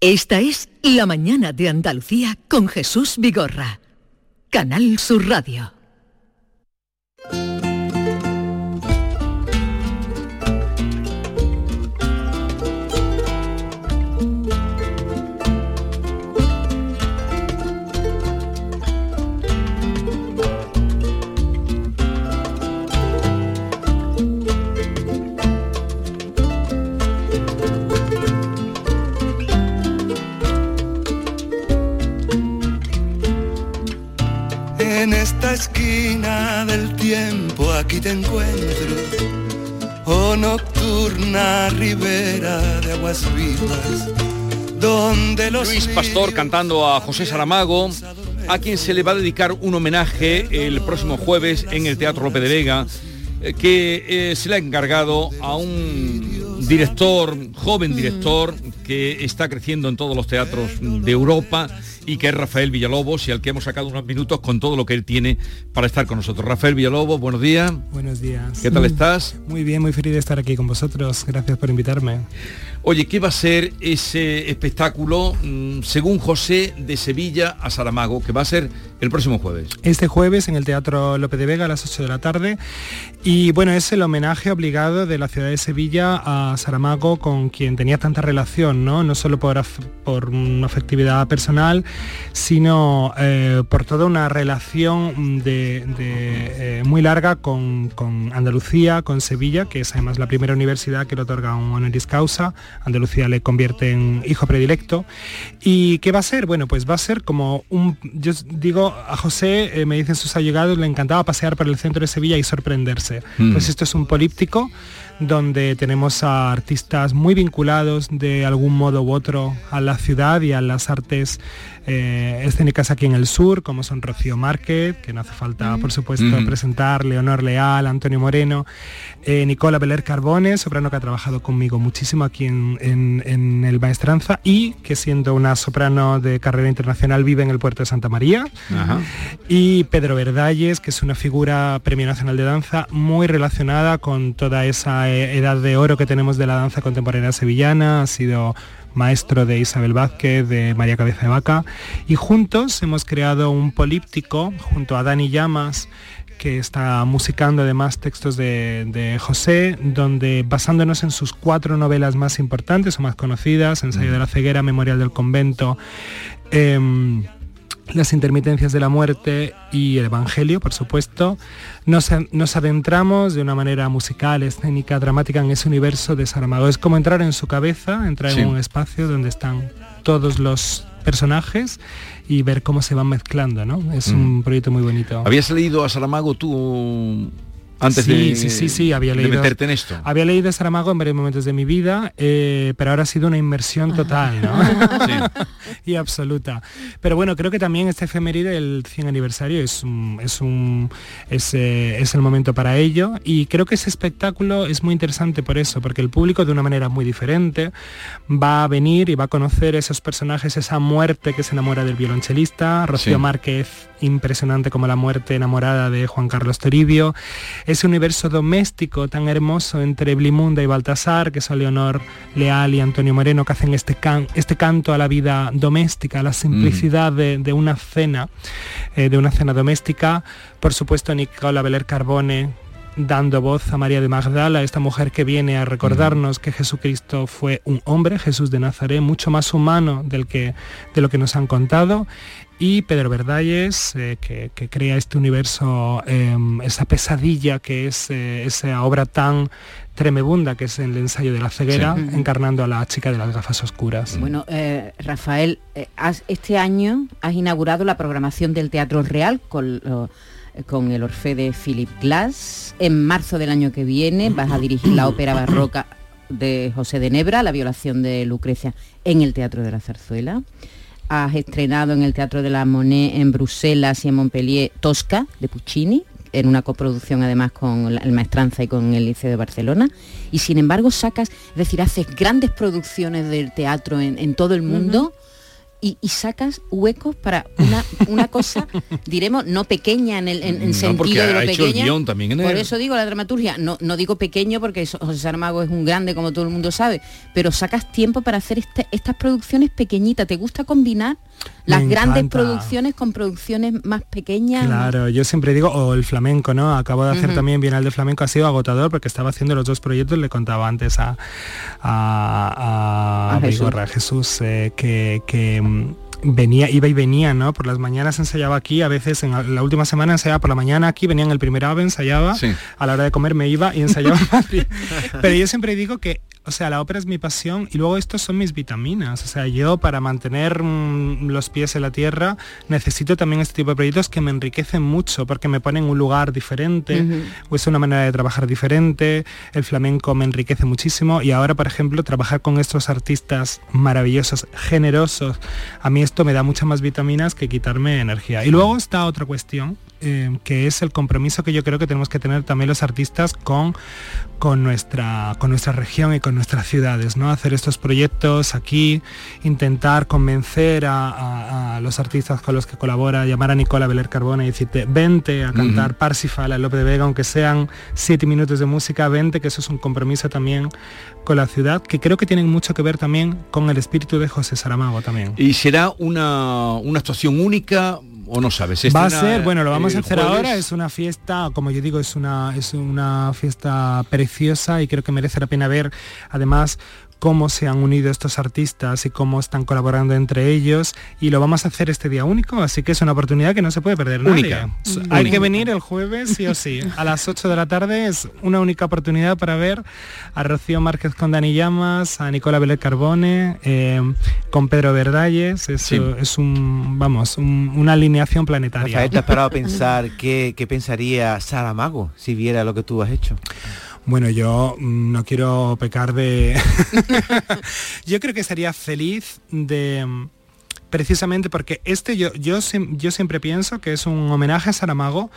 Esta es La Mañana de Andalucía con Jesús Vigorra. Canal Sur Radio. Luis Pastor cantando a José Saramago, a quien se le va a dedicar un homenaje el próximo jueves en el Teatro Lope de Vega, eh, que eh, se le ha encargado a un director, joven director, que está creciendo en todos los teatros de Europa y que es Rafael Villalobos y al que hemos sacado unos minutos con todo lo que él tiene para estar con nosotros. Rafael Villalobos, buenos días. Buenos días. ¿Qué tal estás? Muy bien, muy feliz de estar aquí con vosotros. Gracias por invitarme. Oye, ¿qué va a ser ese espectáculo, mm, según José, de Sevilla a Saramago, que va a ser el próximo jueves? Este jueves en el Teatro Lope de Vega a las 8 de la tarde. Y bueno, es el homenaje obligado de la ciudad de Sevilla a Saramago, con quien tenía tanta relación, ¿no? No solo por, una afectividad personal, sino eh, por toda una relación de, eh, muy larga con, con Andalucía, con Sevilla, que es además la primera universidad que le otorga un honoris causa. Andalucía le convierte en hijo predilecto. ¿Y qué va a ser? Bueno, pues va a ser como un... Yo digo, a José, eh, me dicen sus allegados, le encantaba pasear por el centro de Sevilla y sorprenderse. Mm. Pues esto es un políptico donde tenemos a artistas muy vinculados de algún modo u otro a la ciudad y a las artes eh, escénicas aquí en el sur, como son Rocío Márquez, que no hace falta, por supuesto, Mm. presentar, Leonor Leal, Antonio Moreno, eh, Nicola Beler Carbone, soprano que ha trabajado conmigo muchísimo aquí en, en- en el Maestranza y que siendo una soprano de carrera internacional vive en el puerto de Santa María Ajá. y Pedro Verdalles, que es una figura Premio Nacional de Danza muy relacionada con toda esa eh, edad de oro que tenemos de la danza contemporánea sevillana, ha sido maestro de Isabel Vázquez, de María Cabeza de Vaca, y juntos hemos creado un políptico junto a Dani Llamas que está musicando además textos de, de José, donde basándonos en sus cuatro novelas más importantes o más conocidas, Ensayo de la ceguera, Memorial del convento, em, las intermitencias de la muerte y el Evangelio, por supuesto, nos, nos, adentramos de una manera musical, escénica, dramática en ese universo de Saramago. Es como entrar en su cabeza, entrar Sí. en un espacio donde están todos los personajes y ver cómo se van mezclando, ¿no? Es Mm. un proyecto muy bonito. ¿Habías leído a Saramago tú antes sí, de, sí, sí, sí, había de leído, meterte en esto? Había leído Saramago en varios momentos de mi vida, eh, pero ahora ha sido una inmersión total, ¿no? y absoluta. Pero bueno, creo que también este efeméride, el 100 aniversario, es un, es un es, eh, es el momento para ello. Y creo que ese espectáculo es muy interesante por eso, porque el público de una manera muy diferente va a venir y va a conocer esos personajes, esa muerte que se enamora del violonchelista, Rocío Sí. Márquez, impresionante como la muerte enamorada de Juan Carlos Toribio, ese universo doméstico tan hermoso entre Blimunda y Baltasar, que son Leonor Leal y Antonio Moreno, que hacen este, can- este canto a la vida doméstica, a la simplicidad de, de una cena, eh, de una cena doméstica. Por supuesto, Nicola Beler Carbone dando voz a María de Magdala, esta mujer que viene a recordarnos que Jesucristo fue un hombre, Jesús de Nazaret, mucho más humano del que, de lo que nos han contado. Y Pedro Verdalles, eh, que, que crea este universo, eh, esa pesadilla que es eh, esa obra tan tremebunda que es el ensayo de la ceguera, Sí. encarnando a la chica de las gafas oscuras. Bueno, eh, Rafael, eh, has- este año has inaugurado la programación del Teatro Real con, lo- con el Orfe de Philip Glass. En marzo del año que viene vas a dirigir la ópera barroca de José de Nebra, La violación de Lucrecia, en el Teatro de la Zarzuela. Has estrenado en el Teatro de la Monet en Bruselas y en Montpellier Tosca de Puccini, en una coproducción además con el Maestranza y con el Liceo de Barcelona. Y sin embargo sacas, es decir, haces grandes producciones del teatro en, en todo el mundo. Y, y sacas huecos para una, una cosa, diremos, no pequeña en el en, en No, sentido de lo pequeña. también en Por el- eso digo la dramaturgia, no, no digo pequeño porque José Saramago es un grande como todo el mundo sabe, pero sacas tiempo para hacer este- estas producciones pequeñitas. ¿Te gusta combinar las Me grandes encanta. producciones con producciones más pequeñas? Claro, yo siempre digo, o el flamenco, ¿no? Acabo de hacer Ujú. también Bienal de Flamenco, ha sido agotador porque estaba haciendo los dos proyectos, le contaba antes a, a, a, A Jesús. Vigorra, a Jesús, eh, que, que, venía, iba y venía, ¿no? Por las mañanas ensayaba aquí, a veces en la- última semana ensayaba por la mañana aquí, venía en el primer ave, ensayaba, Sí. a la hora de comer me iba y ensayaba en Madrid. Pero yo siempre digo que, o sea, la ópera es mi pasión y luego estos son mis vitaminas. O sea, yo para mantener mm, los pies en la tierra necesito también este tipo de proyectos que me enriquecen mucho porque me ponen en un lugar diferente o es una manera de trabajar diferente. El flamenco me enriquece muchísimo y ahora, por ejemplo, trabajar con estos artistas maravillosos, generosos, a mí esto me da muchas más vitaminas que quitarme energía. Y luego está otra cuestión eh, que es el compromiso que yo creo que tenemos que tener también los artistas con, con, nuestra, con nuestra región y con nuestras ciudades, ¿no? Hacer estos proyectos aquí, intentar convencer a, a- a los artistas con los que colabora, llamar a Nicola Beler Carbone y decirte, vente a cantar. Parsifal, a Lope de Vega, aunque sean siete minutos de música, vente, que eso es un compromiso también con la ciudad, que creo que tienen mucho que ver también con el espíritu de José Saramago también. ¿Y será una, una actuación única o no sabes? ¿Se Va a ser, bueno, lo vamos a el hacer jueves? ahora, es una fiesta, como yo digo, es una, es una fiesta preciosa y creo que merece la pena ver además cómo se han unido estos artistas y cómo están colaborando entre ellos y lo vamos a hacer este día único, así que es una oportunidad que no se puede perder. Única. Hay Única. que venir el jueves sí o sí. A las 8 de la tarde es una única oportunidad para ver a Rocío Márquez con Dani Llamas, a Nicola Belén Carbone, eh, con Pedro Verdalles, es, Sí. es un, vamos, un- una alineación planetaria. Rafael, ¿te has parado a pensar qué, qué pensaría Saramago si viera lo que tú has hecho? Bueno, yo mm, no quiero pecar de... yo creo que sería feliz de... mm, Precisamente porque este yo, yo, yo siempre pienso que es un homenaje a Saramago,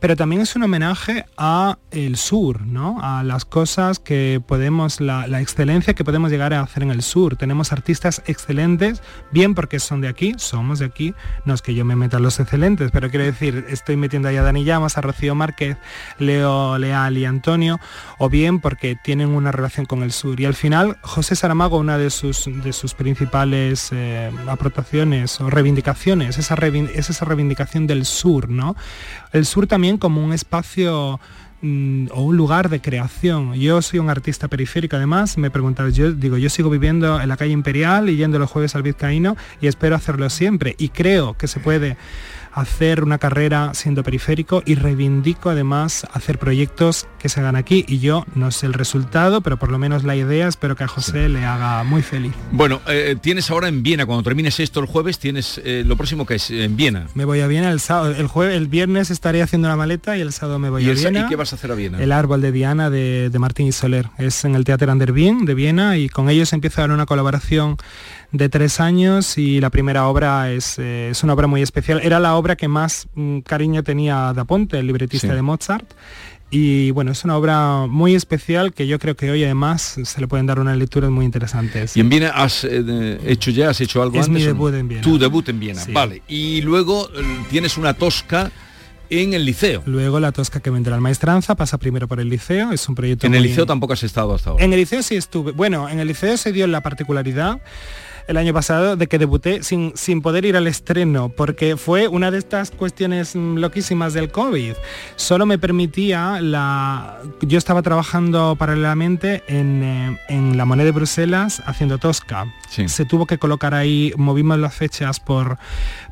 pero también es un homenaje a el sur, ¿no? A las cosas que podemos, la, excelencia que podemos llegar a hacer en el sur. Tenemos artistas excelentes, bien porque son de aquí, somos de aquí, no es que yo me meta en los excelentes, pero quiero decir, estoy metiendo ahí a Dani Llamas, a Rocío Márquez, Leo Leal y Antonio, o bien porque tienen una relación con el sur. Y al final, José Saramago, una de sus, de sus principales eh, aportaciones o reivindicaciones, esa es esa reivindicación del sur, ¿no? El sur también como un espacio mm, o un lugar de creación. Yo soy un artista periférico además, me preguntas, yo digo, yo sigo viviendo en la calle Imperial y yendo los jueves al Vizcaíno y espero hacerlo siempre y creo que se puede hacer una carrera siendo periférico y reivindico además hacer proyectos que se hagan aquí y yo no sé el resultado, pero por lo menos la idea espero que a José le haga muy feliz. Bueno, eh, tienes ahora en Viena, cuando termines esto el jueves, tienes eh, lo próximo que es en Viena. Me voy a Viena el sábado, el jueves, el viernes estaré haciendo la maleta y el sábado me voy ¿Y, a Viena. ¿Y qué vas a hacer a Viena? El árbol de Diana de, de Martín y Soler. Es en el Teatro Ander Wien de Viena y con ellos empieza a dar una colaboración de tres años y la primera obra es, eh, es una obra muy especial. Era la obra que más mm, cariño tenía Da Ponte, el libretista Sí. de Mozart. Y bueno, es una obra muy especial que yo creo que hoy además se le pueden dar unas lecturas muy interesantes. ¿Y en Viena has eh, hecho ya, has hecho algo Es antes? mi debut en Viena. Tu debut en Viena, Sí. vale. Y luego eh, tienes una tosca en el liceo. Luego la tosca que vendrá al maestranza pasa primero por el liceo, es un proyecto En el muy- liceo tampoco has estado hasta ahora. En el liceo sí estuve. Bueno, en el liceo se dio la particularidad el año pasado de que debuté sin, sin poder ir al estreno, porque fue una de estas cuestiones mm, loquísimas del COVID. Solo me permitía la... Yo estaba trabajando paralelamente en, eh, en la moneda de Bruselas haciendo Tosca. Sí. Se tuvo que colocar ahí, movimos las fechas por,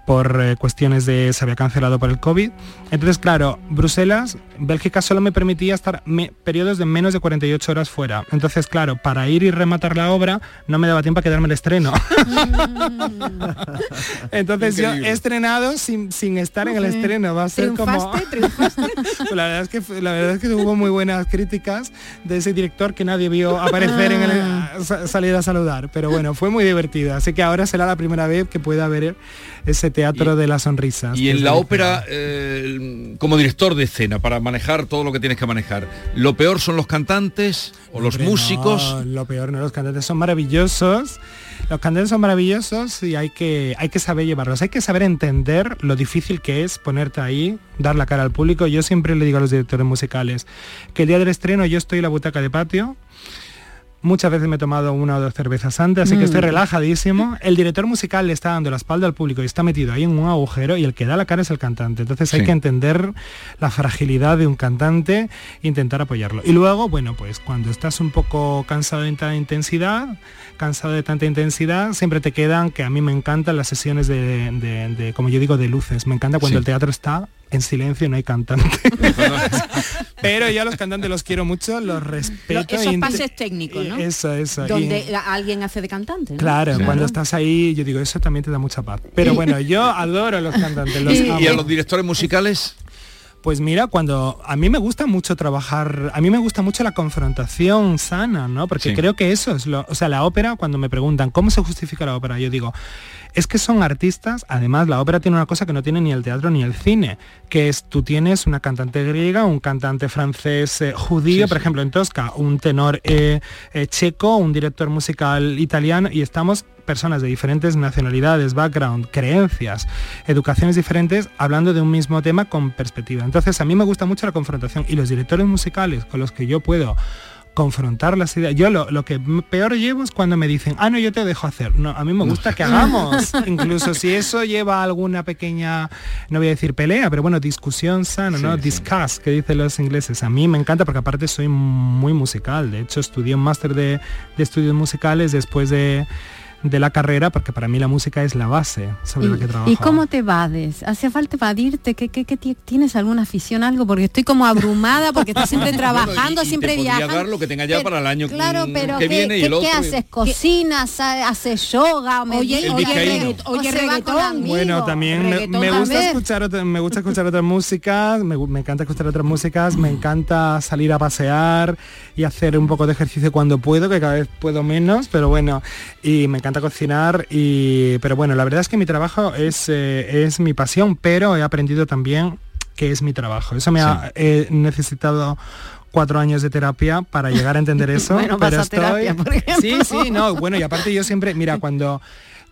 por eh, cuestiones de se había cancelado por el COVID. Entonces, claro, Bruselas, Bélgica solo me permitía estar me- periodos de menos de 48 horas fuera. Entonces, claro, para ir y rematar la obra no me daba tiempo a quedarme el estreno. Entonces yo he estrenado sin, sin estar en el estreno. Va a ser como... ¿Triunfaste? La verdad es que la verdad es que hubo muy buenas críticas de ese director que nadie vio aparecer en el Ah. sa- salir a saludar. Pero bueno, fue muy divertido. Así que ahora será la primera vez que pueda ver ese teatro de las sonrisas. Y en la ópera, eh, como director de escena, para manejar todo lo que tienes que manejar, ¿lo peor son los cantantes o los Hombre, músicos? no, lo peor, no, los cantantes son maravillosos. Los cantantes son maravillosos y hay que, hay que saber llevarlos. Hay que saber entender lo difícil que es ponerte ahí, dar la cara al público. Yo siempre le digo a los directores musicales que el día del estreno yo estoy en la butaca de patio. Muchas veces me he tomado una o dos cervezas antes, así que estoy Mm. relajadísimo. El director musical le está dando la espalda al público y está metido ahí en un agujero y el que da la cara es el cantante. Entonces hay que entender la fragilidad de un cantante e intentar apoyarlo. Y luego, bueno, pues cuando estás un poco cansado de tanta intensidad, cansado de tanta intensidad, siempre te quedan, que a mí me encantan las sesiones de, de- de, como yo digo, de luces. Me encanta cuando Sí. el teatro está en silencio no hay cantante. Pero yo a los cantantes los quiero mucho, los respeto. Esos pases técnicos, ¿no? Eso, eso. y- Donde alguien hace de cantante. ¿no? Claro, cuando estás ahí, yo digo, eso también te da mucha paz. Pero bueno, yo adoro a los cantantes, los ¿Y, amo. y a los directores musicales? Pues mira, cuando a mí me gusta mucho trabajar, a mí me gusta mucho la confrontación sana, ¿no? Porque Sí. creo que eso es lo, o sea, la ópera cuando me preguntan cómo se justifica la ópera, yo digo, es que son artistas, además la ópera tiene una cosa que no tiene ni el teatro ni el cine, que es tú tienes una cantante griega, un cantante francés eh, judío, por ejemplo en Tosca, un tenor eh, eh, checo, un director musical italiano y estamos personas de diferentes nacionalidades, background, creencias, educaciones diferentes, hablando de un mismo tema con perspectiva. Entonces a mí me gusta mucho la confrontación y los directores musicales con los que yo puedo confrontar las ideas. Yo lo, lo que peor llevo es cuando me dicen, ah, no, yo te dejo hacer. No, a mí me gusta que hagamos. Incluso si eso lleva a alguna pequeña, no voy a decir pelea, pero bueno, discusión sana, ¿no? Sí, sí. Discuss, que dicen los ingleses. A mí me encanta porque aparte soy muy musical. De hecho, estudié un máster de, de estudios musicales después de, de la carrera porque para mí la música es la base sobre la que trabajo. ¿Y cómo te evades? ¿Hace falta evadirte? ¿Qué, qué, qué ti- ¿Tienes alguna afición, algo? Porque estoy como abrumada, porque estás siempre trabajando, y siempre viajando. dar lo que tenga ya para el año Claro, mm, pero que ¿qué, viene y qué- el otro. qué haces? ¿Cocinas? ha- ¿Haces yoga? ¿O Oye, oye, ¿O regga- oye, reggaetón. Bueno, también me, Reggaetón me gusta escuchar otra- me gusta escuchar otras músicas, me, me encanta escuchar otras músicas, me encanta salir a pasear y hacer un poco de ejercicio cuando puedo, que cada vez puedo menos, pero bueno, y me encanta cocinar y pero bueno, la verdad es que mi trabajo es eh, es mi pasión, pero he aprendido también que es mi trabajo. Eso me ha necesitado cuatro años de terapia para llegar a entender eso. Bueno, pero vas a estoy... terapia, por ejemplo. Sí, sí, no, bueno, y aparte yo siempre, mira, cuando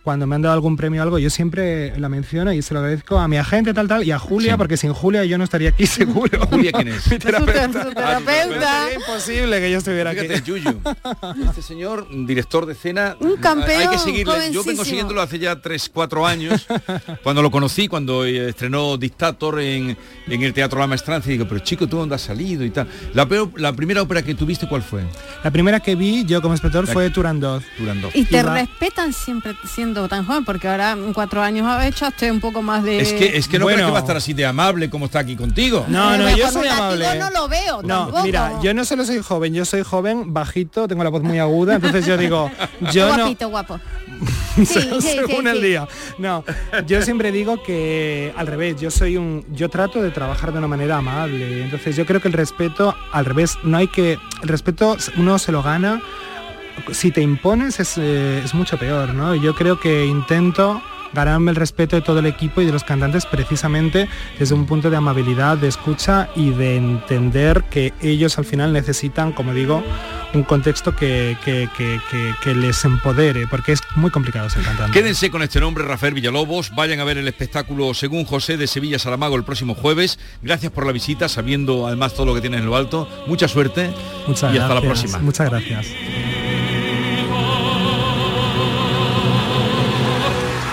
cuando me han dado algún premio o algo, yo siempre la menciono y se lo agradezco a mi agente tal tal y a Julia, porque sin Julia yo no estaría aquí seguro. Julia quién es? Mi terapeuta. Su terapeuta. Sería imposible que yo estuviera Fíjate, aquí. Yuyu. Este señor, director de escena, Un campeón, hay que seguirle. Yo vengo siguiéndolo hace ya 3, 4 años, cuando lo conocí, cuando estrenó Dictator en, en el Teatro La Maestranza, y digo, pero chico, ¿tú dónde has salido? y tal. La, peor- la primera ópera que tuviste, ¿cuál fue? La primera que vi yo como espectador La- fue Turandot. Turandot. Y te Iba- respetan siempre siendo tan joven, porque ahora en cuatro años ha hecho estoy un poco más de... Es que, es que no Bueno. creo que va a estar así de amable como está aquí contigo. No, no, yo soy amable. no lo veo No, tampoco. mira, yo no solo soy joven, yo soy joven, bajito, tengo la voz muy aguda, entonces yo digo, yo no, Guapito, guapo. Sí, sí, según sí, el sí. día. No, yo siempre digo que al revés, yo soy un, yo trato de trabajar de una manera amable. Entonces yo creo que el respeto, al revés, no hay que, el respeto uno se lo gana. Si te impones es, eh, es mucho peor, ¿no? Yo creo que intento ganarme el respeto de todo el equipo y de los cantantes precisamente desde un punto de amabilidad, de escucha y de entender que ellos al final necesitan, como digo, un contexto que, que- que- les empodere, porque es muy complicado ser cantante. Quédense con este nombre, Rafael Villalobos. Vayan a ver el espectáculo Según José de Sevilla Saramago el próximo jueves. Gracias por la visita, sabiendo además todo lo que tienes en lo alto. Mucha suerte Muchas y hasta la próxima. Muchas gracias.